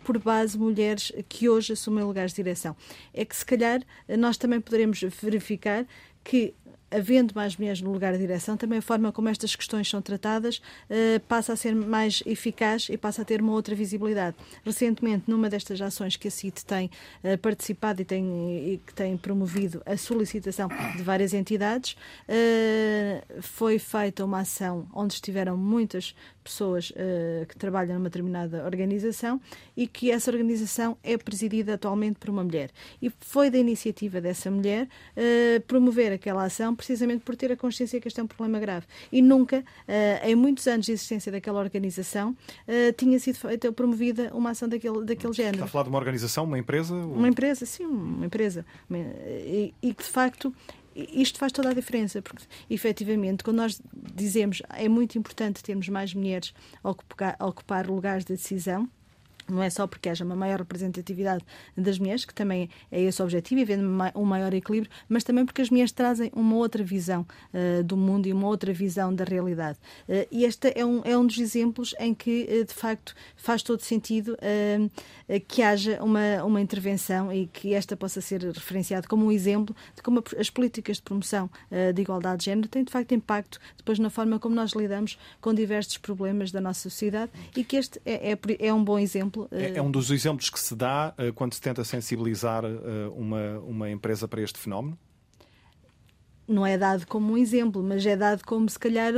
por base mulheres que hoje assumem lugares de direção. É que, se calhar, nós também poderemos verificar que havendo mais mulheres no lugar de direção, também a forma como estas questões são tratadas uh, passa a ser mais eficaz e passa a ter uma outra visibilidade. Recentemente, numa destas ações que a CIT tem uh, participado e, tem, e que tem promovido a solicitação de várias entidades, uh, foi feita uma ação onde estiveram muitas pessoas que trabalham numa determinada organização e que essa organização é presidida atualmente por uma mulher. E foi da iniciativa dessa mulher promover aquela ação precisamente por ter a consciência que este é um problema grave. E nunca, uh, em muitos anos de existência daquela organização, uh, tinha sido feita, promovida uma ação daquele, daquele género. Está a falar de uma organização, uma empresa? Ou... Uma empresa, sim, uma empresa. E, e que, de facto, isto faz toda a diferença, porque efetivamente, quando nós dizemos é muito importante termos mais mulheres a ocupar, a ocupar lugares de decisão, não é só porque haja uma maior representatividade das mulheres, que também é esse o objetivo, havendo um maior equilíbrio, mas também porque as mulheres trazem uma outra visão uh, do mundo e uma outra visão da realidade. Uh, e este é um, é um dos exemplos em que, uh, de facto, faz todo sentido que haja uma, uma intervenção e que esta possa ser referenciada como um exemplo de como as políticas de promoção de igualdade de género têm, de facto, impacto depois na forma como nós lidamos com diversos problemas da nossa sociedade e que este é, é, é um bom exemplo exemplo. É, é, um dos exemplos que se dá uh, quando se tenta sensibilizar uh, uma, uma empresa para este fenómeno? Não é dado como um exemplo, mas é dado como, se calhar,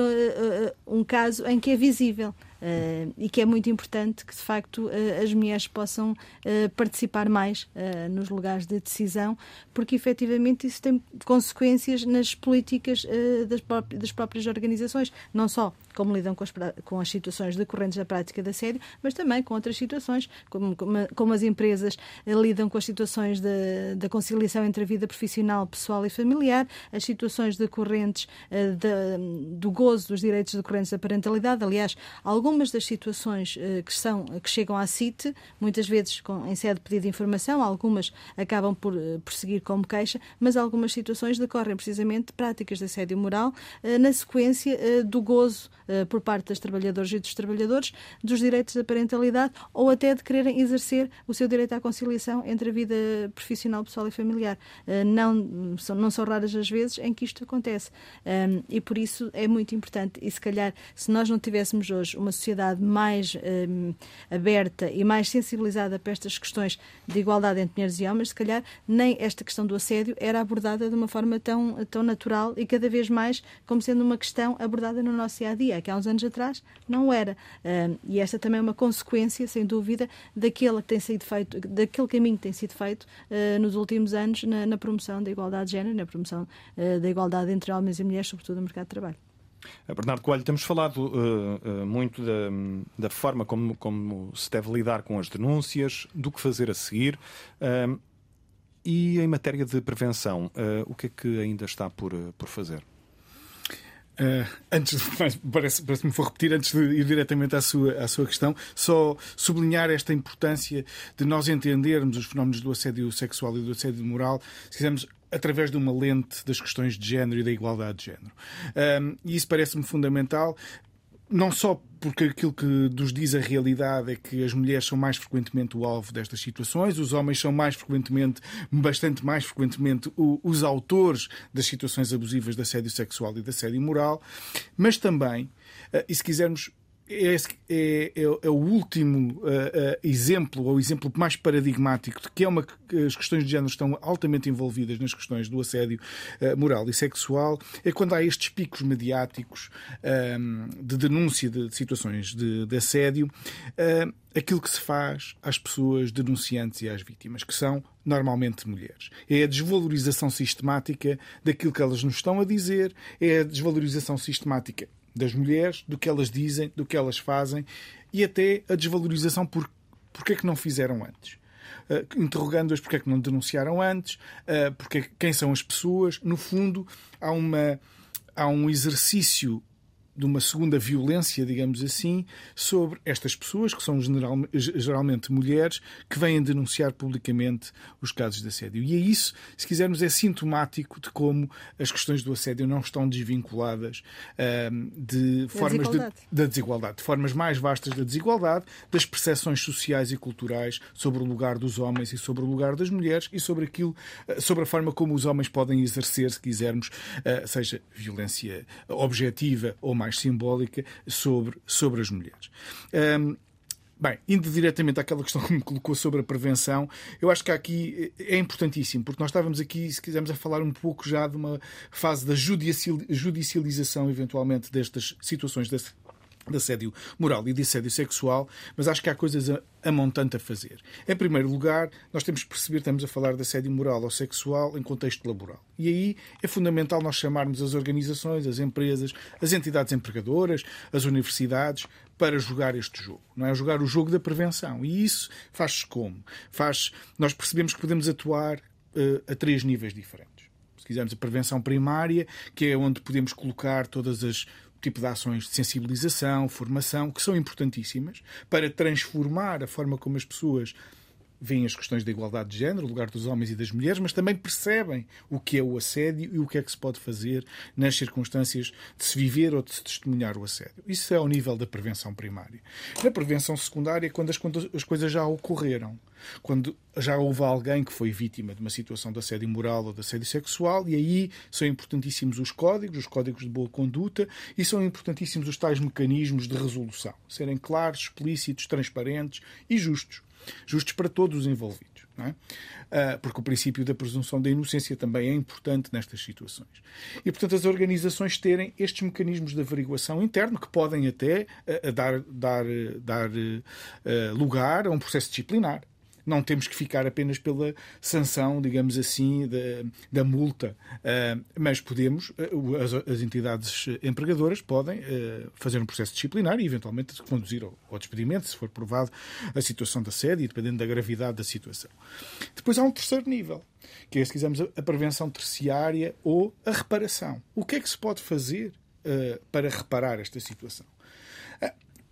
um caso em que é visível. Uh, e que é muito importante que, de facto, uh, as mulheres possam uh, participar mais nos lugares de decisão, porque efetivamente isso tem consequências nas políticas das, das, próprias organizações, não só como lidam com as, com as situações decorrentes da prática de assédio, mas também com outras situações, como, como, como as empresas lidam com as situações da conciliação entre a vida profissional, pessoal e familiar, as situações decorrentes de, do gozo dos direitos decorrentes da parentalidade. Aliás, algumas das situações uh, que, são, que chegam à CIT, muitas vezes com, em sede de pedido de informação, algumas acabam por, uh, por seguir como queixa, mas algumas situações decorrem precisamente de práticas de assédio moral na sequência do gozo por parte das trabalhadoras e dos trabalhadores dos direitos da parentalidade ou até de quererem exercer o seu direito à conciliação entre a vida profissional, pessoal e familiar. não, são, não são raras as vezes em que isto acontece. Um, e por isso é muito importante. E se calhar, se nós não tivéssemos hoje uma sociedade mais um, aberta e mais sensibilizada para estas questões de igualdade entre mulheres e homens, se calhar nem esta questão do assédio era abordada de uma forma tão, tão natural e cada vez mais como sendo uma questão abordada no nosso dia a dia, que há uns anos atrás não era. E esta também é uma consequência, sem dúvida, daquele, que tem sido feito, daquele caminho que tem sido feito uh, nos últimos anos na, na, promoção da igualdade de género, na promoção uh, da igualdade entre homens e mulheres, sobretudo no mercado de trabalho. Eh, Bernardo Coelho, temos falado uh, uh, muito da, da, forma como, como, se deve lidar com as denúncias, do que fazer a seguir. Uh, e em matéria de prevenção, o que é que ainda está por, por fazer? Antes de, parece, parece me for repetir, antes de ir diretamente à sua, à sua questão, só sublinhar esta importância de nós entendermos os fenómenos do assédio sexual e do assédio moral, se quisermos, através de uma lente das questões de género e da igualdade de género. Um, e isso parece-me fundamental, não só porque aquilo que nos diz a realidade é que as mulheres são mais frequentemente o alvo destas situações, os homens são mais frequentemente, bastante mais frequentemente, os autores das situações abusivas de assédio sexual e de assédio moral, mas também, eh, e se quisermos é, é, é, é, o último uh, uh, exemplo, ou exemplo mais paradigmático de que é uma, as questões de género estão altamente envolvidas nas questões do assédio uh, moral e sexual, é quando há estes picos mediáticos de denúncia de, de situações de, de assédio, aquilo que se faz às pessoas denunciantes e às vítimas, que são normalmente mulheres. É a desvalorização sistemática daquilo que elas nos estão a dizer, é a desvalorização sistemática das mulheres, do que elas dizem, do que elas fazem e até a desvalorização por porque é que não fizeram antes. Uh, interrogando-as porque é que não denunciaram antes, uh, porque, quem são as pessoas. No fundo, há, uma, há um exercício de uma segunda violência, digamos assim, sobre estas pessoas, que são general, geralmente mulheres, que vêm denunciar publicamente os casos de assédio. E é isso, se quisermos, é sintomático de como as questões do assédio não estão desvinculadas de da formas desigualdade. De, da desigualdade, de formas mais vastas da desigualdade, das percepções sociais e culturais sobre o lugar dos homens e sobre o lugar das mulheres e sobre aquilo, uh, sobre a forma como os homens podem exercer, se quisermos, uh, seja violência objetiva ou mais mais simbólica sobre, sobre as mulheres. Um, Bem, indo diretamente àquela questão que me colocou sobre a prevenção, eu acho que aqui é importantíssimo, porque nós estávamos aqui, se quisermos, a falar um pouco já de uma fase da judicialização, eventualmente, destas situações de assédio moral e de assédio sexual, mas acho que há coisas a, a montante a fazer. Em primeiro lugar, nós temos que perceber que estamos a falar de assédio moral ou sexual em contexto laboral. E aí é fundamental nós chamarmos as organizações, as empresas, as entidades empregadoras, as universidades, para jogar este jogo. Não é jogar o jogo da prevenção. E isso faz-se como? Faz, nós percebemos que podemos atuar uh, a três níveis diferentes. Se quisermos a prevenção primária, que é onde podemos colocar todas as tipo de ações de sensibilização, formação, que são importantíssimas para transformar a forma como as pessoas veem as questões da igualdade de género, o lugar dos homens e das mulheres, mas também percebem o que é o assédio e o que é que se pode fazer nas circunstâncias de se viver ou de se testemunhar o assédio. Isso é ao nível da prevenção primária. Na prevenção secundária, quando as, quando as coisas já ocorreram, quando já houve alguém que foi vítima de uma situação de assédio moral ou de assédio sexual, e aí são importantíssimos os códigos, os códigos de boa conduta, e são importantíssimos os tais mecanismos de resolução, serem claros, explícitos, transparentes e justos justos para todos os envolvidos. É? Ah, porque o princípio da presunção da inocência também é importante nestas situações. E, portanto, as organizações terem estes mecanismos de averiguação interno que podem até uh, dar, dar, dar uh, lugar a um processo disciplinar não temos que ficar apenas pela sanção, digamos assim, da, da multa, uh, mas podemos, uh, as, as, entidades empregadoras podem uh, fazer um processo disciplinar e eventualmente conduzir ao, ao, despedimento, se for provado a situação da sede e dependendo da gravidade da situação. Depois há um terceiro nível, que é, se quisermos, a prevenção terciária ou a reparação. O que é que se pode fazer para reparar esta situação?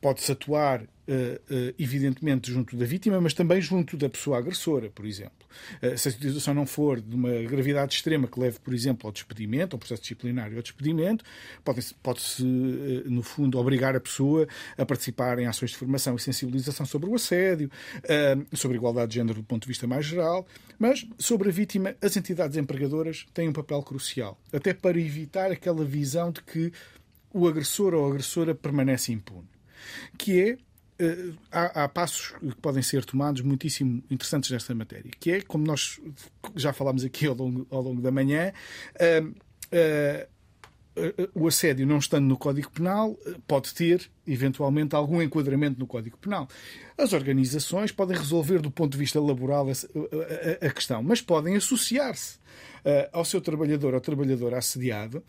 Pode-se atuar eh, eh, evidentemente junto da vítima, mas também junto da pessoa agressora, por exemplo. Eh, se a situação não for de uma gravidade extrema que leve, por exemplo, ao despedimento, ao processo disciplinário ao despedimento, pode-se, pode no fundo, obrigar a pessoa a participar em ações de formação e sensibilização sobre o assédio, sobre a igualdade de género do ponto de vista mais geral, mas sobre a vítima, as entidades empregadoras têm um papel crucial, até para evitar aquela visão de que o agressor ou a agressora permanece impune, que é Uh, há, há, passos que podem ser tomados muitíssimo interessantes nesta matéria, que é, como nós já falámos aqui ao longo, ao longo da manhã, uh, uh, o assédio não estando no Código Penal pode ter, eventualmente, algum enquadramento no Código Penal. As organizações podem resolver do ponto de vista laboral a questão, mas podem associar-se ao seu trabalhador ou trabalhadora assediado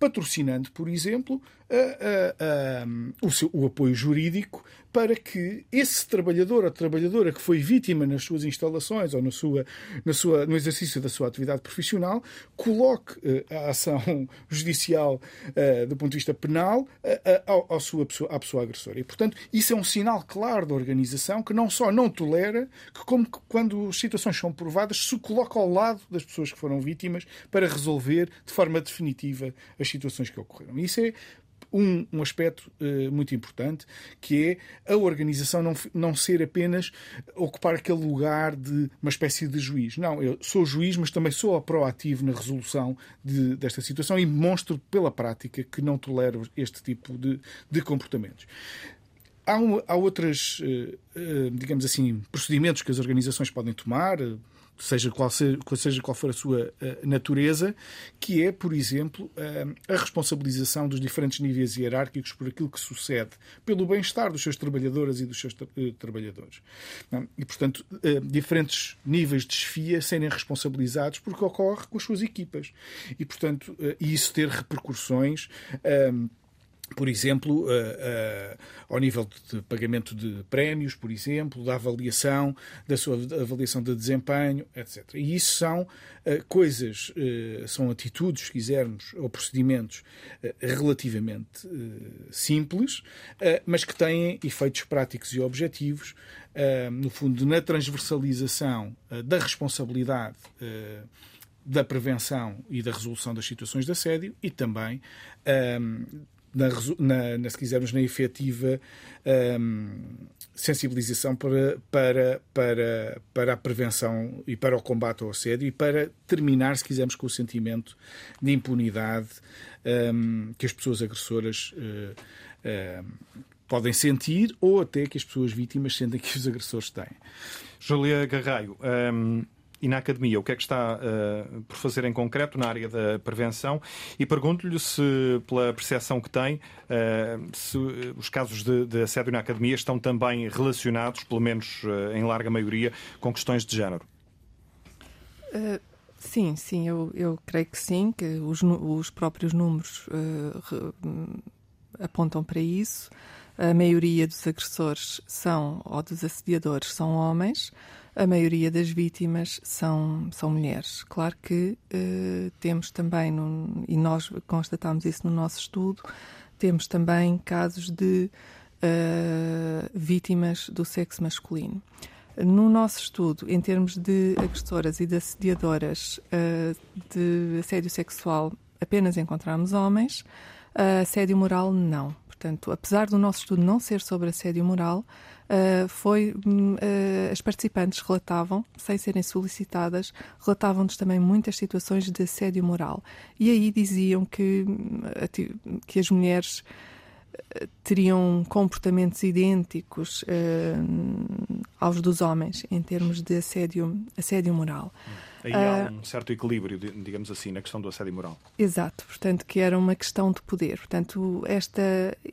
patrocinando, por exemplo, a, a, o, seu, o apoio jurídico para que esse trabalhador ou trabalhadora que foi vítima nas suas instalações ou na sua, na sua, no exercício da sua atividade profissional coloque uh, a ação judicial uh, do ponto de vista penal uh, à, sua pessoa, à pessoa agressora. E, portanto, isso é um sinal claro da organização que não só não tolera, que como que, quando as situações são provadas, se coloca ao lado das pessoas que foram vítimas para resolver de forma definitiva as situações que ocorreram. Isso é um, um aspecto uh, muito importante, que é a organização não, não ser apenas ocupar aquele lugar de uma espécie de juiz. Não, eu sou juiz, mas também sou proativo na resolução de, desta situação e demonstro pela prática que não tolero este tipo de, de comportamentos. Há, um, há outras, uh, uh, digamos assim, procedimentos que as organizações podem tomar, seja qual, seja, qual for a sua uh, natureza, que é, por exemplo, uh, a responsabilização dos diferentes níveis hierárquicos por aquilo que sucede, pelo bem-estar dos seus trabalhadoras e dos seus tra uh, trabalhadores. Não? E, portanto, diferentes níveis de desfia serem responsabilizados porque ocorre com as suas equipas. E, portanto, isso ter repercussões por exemplo, uh, uh, ao nível de pagamento de prémios, por exemplo, da avaliação, da sua avaliação de desempenho, etc. E isso são uh, coisas, são atitudes, se quisermos, ou procedimentos relativamente simples, mas que têm efeitos práticos e objetivos, no fundo, na transversalização da responsabilidade da prevenção e da resolução das situações de assédio e também na, na, na, se quisermos, na efetiva um, sensibilização para, para, para, para a prevenção e para o combate ao assédio e para terminar, se quisermos, com o sentimento de impunidade um, que as pessoas agressoras uh, uh, podem sentir ou até que as pessoas vítimas sentem que os agressores têm. Júlia Garraio, um e na academia, o que é que está uh, por fazer em concreto na área da prevenção? E pergunto-lhe se, pela percepção que tem, uh, se os casos de, de, assédio na academia estão também relacionados, pelo menos uh, em larga maioria, com questões de género. Sim, sim, eu, eu creio que sim, que os, os próprios números apontam para isso. A maioria dos agressores são, ou dos assediadores, são homens. A maioria das vítimas são, são mulheres. Claro que uh, temos também, e nós constatamos isso no nosso estudo, temos também casos de uh, vítimas do sexo masculino. No nosso estudo, em termos de agressoras e de assediadoras uh, de assédio sexual, apenas encontramos homens, assédio moral, não. Portanto, apesar do nosso estudo não ser sobre assédio moral, uh, foi uh, as participantes relatavam, sem serem solicitadas, relatavam-nos também muitas situações de assédio moral. E aí diziam que, que as mulheres teriam comportamentos idênticos uh, aos dos homens em termos de assédio, assédio moral. Aí há um certo equilíbrio, digamos assim, na questão do assédio moral. Exato, portanto, que era uma questão de poder. Portanto, esta,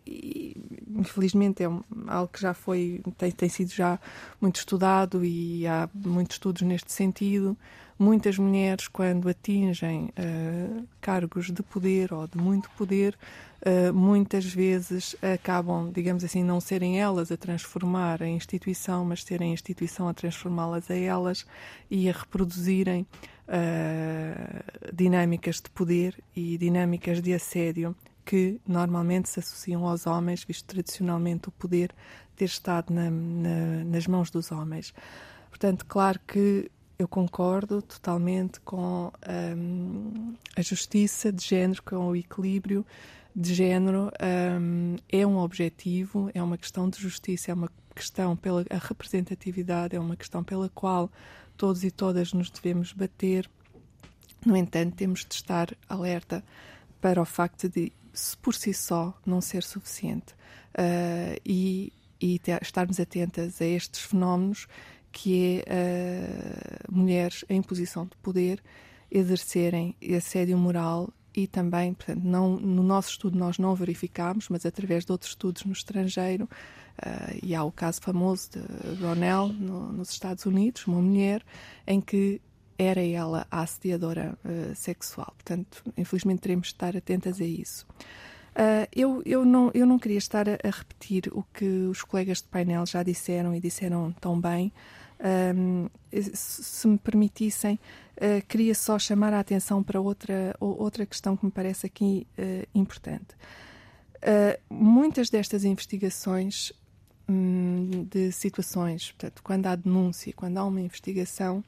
infelizmente, é algo que já foi, tem, tem sido já muito estudado e há muitos estudos neste sentido. Muitas mulheres, quando atingem uh, cargos de poder ou de muito poder, uh, muitas vezes acabam, digamos assim, não serem elas a transformar a instituição, mas serem a instituição a transformá-las a elas e a reproduzirem uh, dinâmicas de poder e dinâmicas de assédio que normalmente se associam aos homens, visto tradicionalmente o poder ter estado na, na, nas mãos dos homens. Portanto, claro que eu concordo totalmente com um, a justiça de género, com o equilíbrio de género. Um, é um objetivo, é uma questão de justiça, é uma questão pela representatividade, é uma questão pela qual todos e todas nos devemos bater. No entanto, temos de estar alerta para o facto de, por si só, não ser suficiente uh, e, e estarmos atentas a estes fenómenos que é uh, mulheres em posição de poder exercerem assédio moral e também, portanto, não, no nosso estudo nós não verificámos, mas através de outros estudos no estrangeiro, uh, e há o caso famoso de Ronell no, nos Estados Unidos, uma mulher em que era ela a assediadora uh, sexual. Portanto, infelizmente teremos de estar atentas a isso. Uh, eu, eu, não, eu não queria estar a, a, repetir o que os colegas de painel já disseram e disseram tão bem, um, se me permitissem, uh, queria só chamar a atenção para outra, outra questão que me parece aqui importante. Muitas destas investigações um, de situações, portanto, quando há denúncia, quando há uma investigação,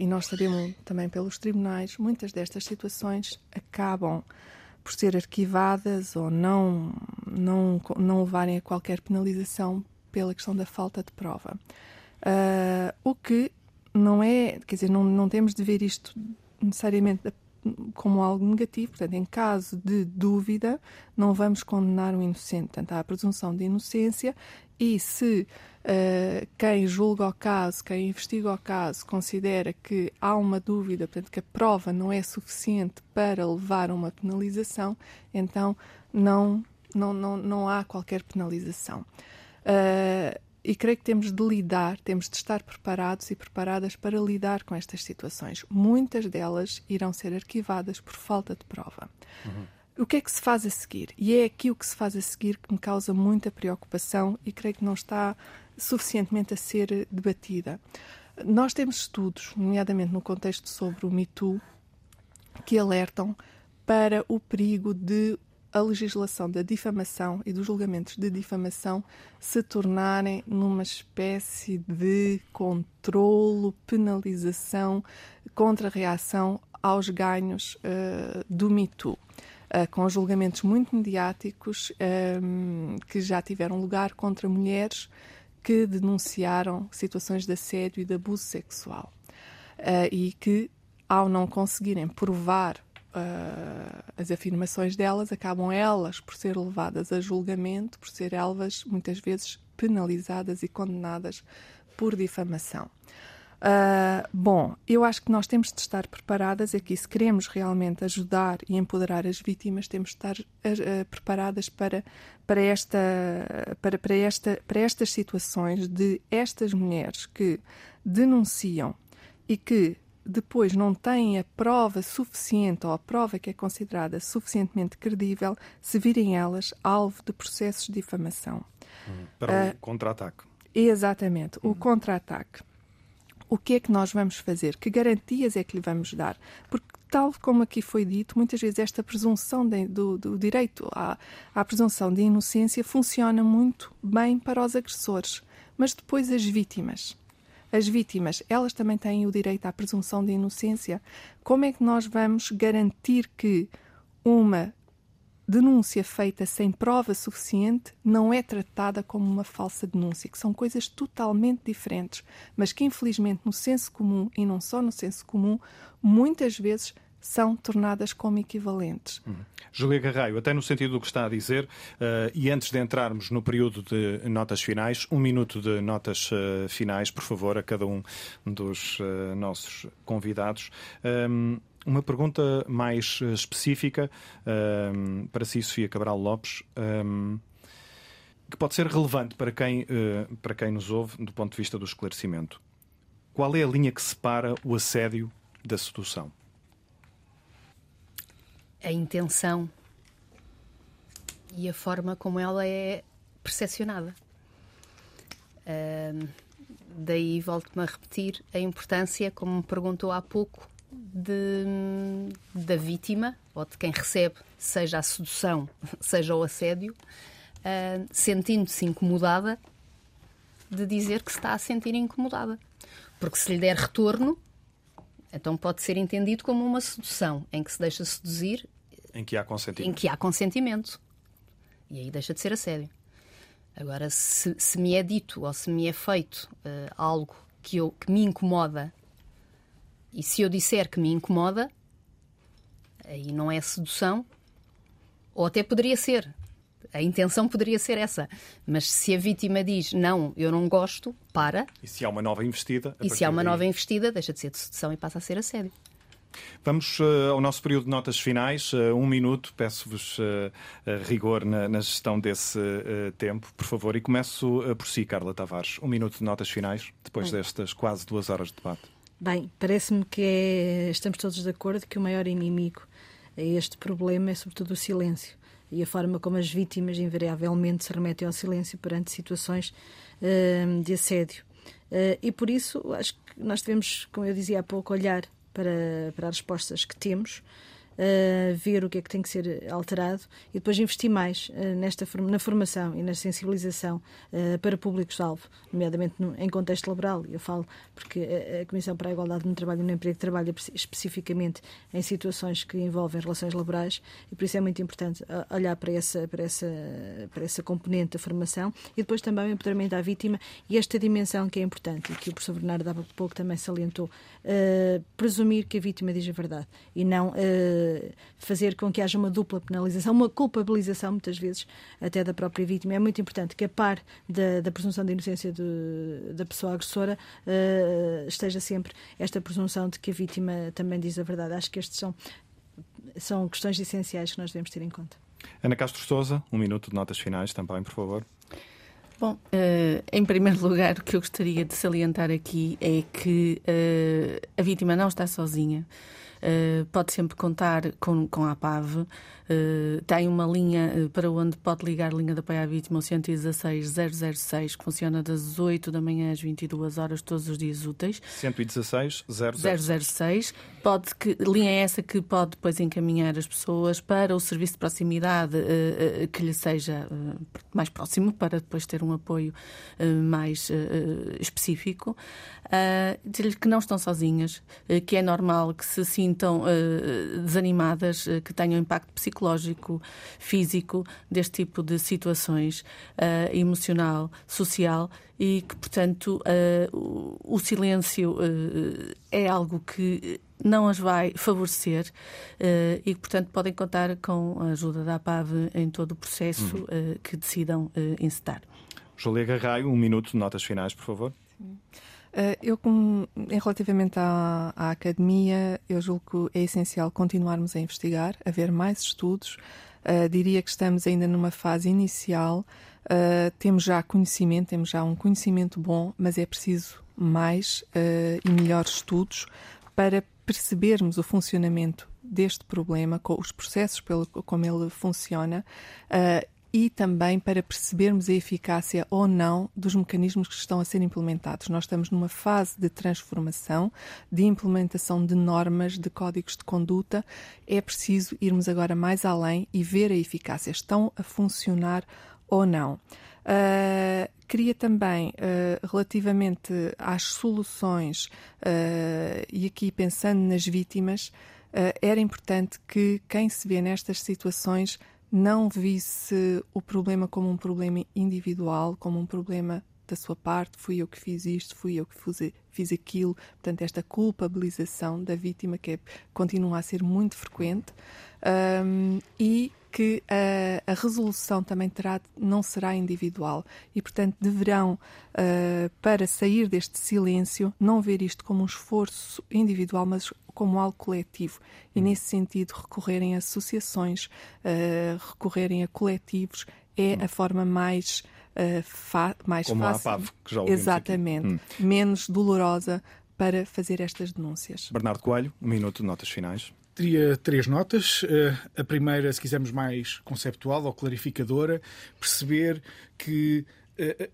e nós sabemos também pelos tribunais, muitas destas situações acabam por ser arquivadas ou não, não, não levarem a qualquer penalização pela questão da falta de prova. Uh, o que não é, quer dizer, não, não temos de ver isto necessariamente como algo negativo, portanto, em caso de dúvida, não vamos condenar o inocente. Portanto, há a presunção de inocência e se uh, quem julga o caso, quem investiga o caso, considera que há uma dúvida, portanto, que a prova não é suficiente para levar a uma penalização, então não, não, não, não há qualquer penalização. Uh, e creio que temos de lidar, temos de estar preparados e preparadas para lidar com estas situações. Muitas delas irão ser arquivadas por falta de prova. Uhum. O que é que se faz a seguir? E é aqui o que se faz a seguir que me causa muita preocupação e creio que não está suficientemente a ser debatida. Nós temos estudos, nomeadamente no contexto sobre o Me que alertam para o perigo de a legislação da difamação e dos julgamentos de difamação se tornarem numa espécie de controlo, penalização, contra-reação aos ganhos uh, do Me. Uh, com julgamentos muito mediáticos um, eh, que já tiveram lugar contra mulheres que denunciaram situações de assédio e de abuso sexual uh, e que, ao não conseguirem provar uh, as afirmações delas acabam elas por ser levadas a julgamento, por ser elas muitas vezes penalizadas e condenadas por difamação. Uh, bom, eu acho que nós temos de estar preparadas aqui, se queremos realmente ajudar e empoderar as vítimas, temos de estar uh, uh, preparadas para, para, esta, para, para, esta, para estas situações de estas mulheres que denunciam e que depois não têm a prova suficiente ou a prova que é considerada suficientemente credível se virem elas alvo de processos de difamação. Uhum. Para uh, o ah, contra-ataque. Exatamente, uhum. o contra-ataque. O que é que nós vamos fazer? Que garantias é que lhe vamos dar? Porque, tal como aqui foi dito, muitas vezes esta presunção de, do, do, direito à, à presunção de inocência funciona muito bem para os agressores, mas depois as vítimas. As vítimas, elas também têm o direito à presunção de inocência. Como é que nós vamos garantir que uma denúncia feita sem prova suficiente não é tratada como uma falsa denúncia, que são coisas totalmente diferentes, mas que infelizmente no senso comum e não só no senso comum, muitas vezes são tornadas como equivalentes. Uhum. Julia Garraio, até no sentido do que está a dizer, uh, e antes de entrarmos no período de notas finais, um minuto de notas uh, finais, por favor, a cada um dos uh, nossos convidados. Um, uma pergunta mais eh, específica um, para si, Sofia Cabral Lopes, um, que pode ser relevante para quem, uh, para quem nos ouve do ponto de vista do esclarecimento. Qual é a linha que separa o assédio da sedução? A intenção e a forma como ela é percepcionada. Uh, daí volto-me a repetir a importância, como me perguntou há pouco, de, da vítima ou de quem recebe, seja a sedução, seja o assédio, uh, sentindo-se incomodada, de dizer que se está a sentir incomodada. Porque se lhe der retorno, então pode ser entendido como uma sedução, em que se deixa seduzir. Em que há consentimento. Em que há consentimento. E aí deixa de ser assédio. Agora, se, se me é dito ou se me é feito uh, algo que, eu, que me incomoda e se eu disser que me incomoda, aí não é sedução, ou até poderia ser. A intenção poderia ser essa. Mas se a vítima diz não, eu não gosto, para. E se há uma nova investida? E se há uma daí... nova investida, deixa de ser de sedução e passa a ser assédio. Vamos uh, ao nosso período de notas finais. Uh, um minuto, peço-vos uh, rigor na, na, gestão desse tempo, por favor. E começo por si, Carla Tavares. Um minuto de notas finais, depois destas quase duas horas de debate. Bem, parece-me que é, estamos todos de acordo que o maior inimigo a este problema é sobretudo o silêncio e a forma como as vítimas invariavelmente se remetem ao silêncio perante situações uh, de assédio. Uh, e por isso acho que nós devemos, como eu dizia há pouco, olhar para, para as respostas que temos uh, ver o que é que tem que ser alterado e depois investir mais uh, nesta, na formação e na sensibilização uh, para públicos-alvo, nomeadamente no, em contexto laboral. Eu falo porque a, a, Comissão para a Igualdade no Trabalho e no Emprego trabalha especificamente em situações que envolvem relações laborais e por isso é muito importante olhar para essa, para essa, para essa componente da formação e depois também o empoderamento à vítima e esta dimensão que é importante e que o professor Bernardo há pouco também salientou, presumir que a vítima diz a verdade e não fazer com que haja uma dupla penalização, uma culpabilização, muitas vezes, até da própria vítima. É muito importante que, a par da, da presunção de inocência de, da pessoa agressora, uh, esteja sempre esta presunção de que a vítima também diz a verdade. Acho que estes são, são questões essenciais que nós devemos ter em conta. Ana Castro Souza, um minuto de notas finais também, por favor. Bom, uh, em primeiro lugar, o que eu gostaria de salientar aqui é que uh, a vítima não está sozinha. Uh, pode sempre contar com, com a APAV. Uh, tem uma linha uh, para onde pode ligar a linha de apoio à vítima, o 116 006, que funciona das 8 da manhã às 22 horas, todos os dias úteis. 116 006. 006. Pode que, linha essa que pode depois encaminhar as pessoas para o serviço de proximidade que lhe seja mais próximo, para depois ter um apoio mais específico. Dizer-lhe que não estão sozinhas, que é normal que se sintam sintam uh, desanimadas, uh, que tenham impacto psicológico, físico deste tipo de situações, uh, emocional, social e que, portanto, o, o, silêncio é algo que não as vai favorecer e que, portanto, podem contar com a ajuda da APAV em todo o processo uhum. que decidam uh, encetar. Julia Garraio, um minuto de notas finais, por favor. Sim. Uh, eu, em relativamente à, à, academia, eu julgo que é essencial continuarmos a investigar, haver mais estudos. Uh, diria que estamos ainda numa fase inicial. Uh, temos já conhecimento, temos já um conhecimento bom, mas é preciso mais e melhores estudos para percebermos o funcionamento deste problema, com os processos pelo, como ele funciona e também para percebermos a eficácia ou não dos mecanismos que estão a ser implementados. Nós estamos numa fase de transformação, de implementação de normas, de códigos de conduta. É preciso irmos agora mais além e ver a eficácia. Estão a funcionar ou não. Uh, queria também, uh, relativamente às soluções, uh, e aqui pensando nas vítimas, era importante que quem se vê nestas situações não visse o problema como um problema individual, como um problema da sua parte, fui eu que fiz isto, fui eu que fiz, fiz aquilo. Portanto, esta culpabilização da vítima que é, continua a ser muito frequente um, e que a, a, resolução também terá, não será individual e, portanto, deverão, uh, para sair deste silêncio, não ver isto como um esforço individual, mas como algo coletivo. E, hum. nesse sentido, recorrerem a associações, uh, recorrerem a coletivos, é hum. a forma mais, uh, mais como fácil. A APAV, que já Exatamente. Hum. Menos dolorosa para fazer estas denúncias. Bernardo Coelho, um minuto de notas finais. Teria três notas. Eh, a primeira, se quisermos mais conceptual ou clarificadora, perceber que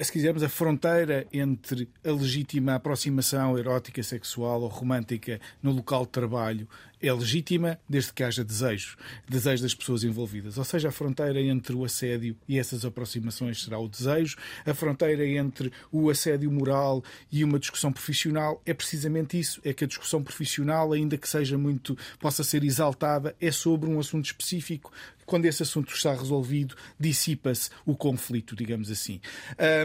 se quisermos, a fronteira entre a legítima aproximação erótica, sexual ou romântica no local de trabalho é legítima desde que haja desejo, desejo das pessoas envolvidas. Ou seja, a fronteira entre o assédio e essas aproximações será o desejo, a fronteira entre o assédio moral e uma discussão profissional é precisamente isso, é que a discussão profissional, ainda que seja muito, possa ser exaltada, é sobre um assunto específico. Quando esse assunto está resolvido, dissipa-se o conflito, digamos assim.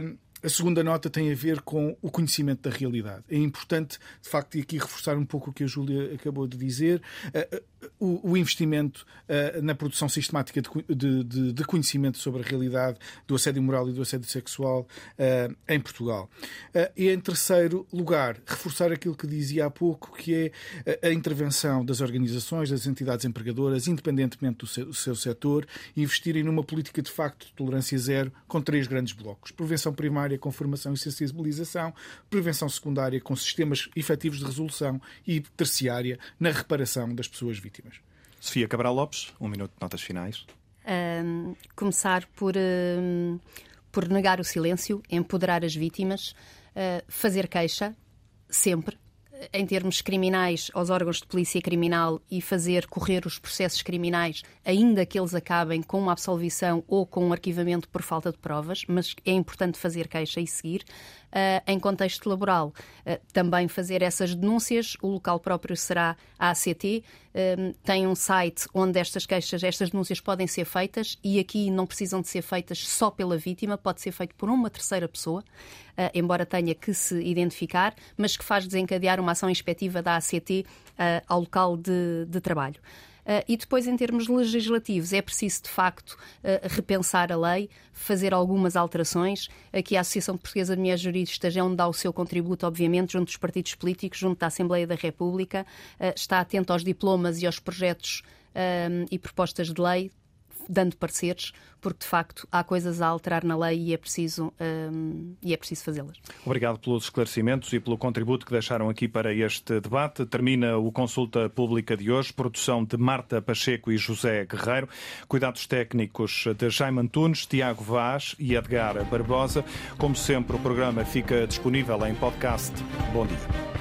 Um, a segunda nota tem a ver com o conhecimento da realidade. É importante, de facto, e aqui reforçar um pouco o que a Júlia acabou de dizer, eh, eh, o, investimento eh, na produção sistemática de, conhecimento sobre a realidade do assédio moral e do assédio sexual em Portugal. E, em terceiro lugar, reforçar aquilo que dizia há pouco, que é a intervenção das organizações, das entidades empregadoras, independentemente do seu, do seu setor, investirem numa política de facto de tolerância zero com três grandes blocos. Prevenção primária com formação e sensibilização, prevenção secundária com sistemas efetivos de resolução e terciária na reparação das pessoas vítimas. Sofia Cabral Lopes, um minuto de notas finais. Um, começar por, um, por negar o silêncio, empoderar as vítimas, uh, fazer queixa, sempre, em termos criminais aos órgãos de polícia criminal e fazer correr os processos criminais, ainda que eles acabem com uma absolvição ou com um arquivamento por falta de provas, mas é importante fazer queixa e seguir. Uh, em contexto laboral, uh, também fazer essas denúncias. O local próprio será a ACT. Uh, tem um site onde estas queixas, estas denúncias podem ser feitas e aqui não precisam de ser feitas só pela vítima, pode ser feito por uma terceira pessoa, embora tenha que se identificar, mas que faz desencadear uma ação inspectiva da ACT ao local de, de trabalho. Uh, e depois, em termos legislativos, é preciso, de facto, uh, repensar a lei, fazer algumas alterações. Aqui a Associação Portuguesa de Mulheres Juristas é onde dá o seu contributo, obviamente, junto dos partidos políticos, junto da Assembleia da República. Uh, está atento aos diplomas e aos projetos e propostas de lei dando pareceres, porque de facto há coisas a alterar na lei e é preciso, um, e é preciso fazê-las. Obrigado pelos esclarecimentos e pelo contributo que deixaram aqui para este debate. Termina o Consulta Pública de hoje, produção de Marta Pacheco e José Guerreiro, cuidados técnicos de Jaime Antunes, Tiago Vaz e Edgar Barbosa. Como sempre, o programa fica disponível em podcast. Bom dia.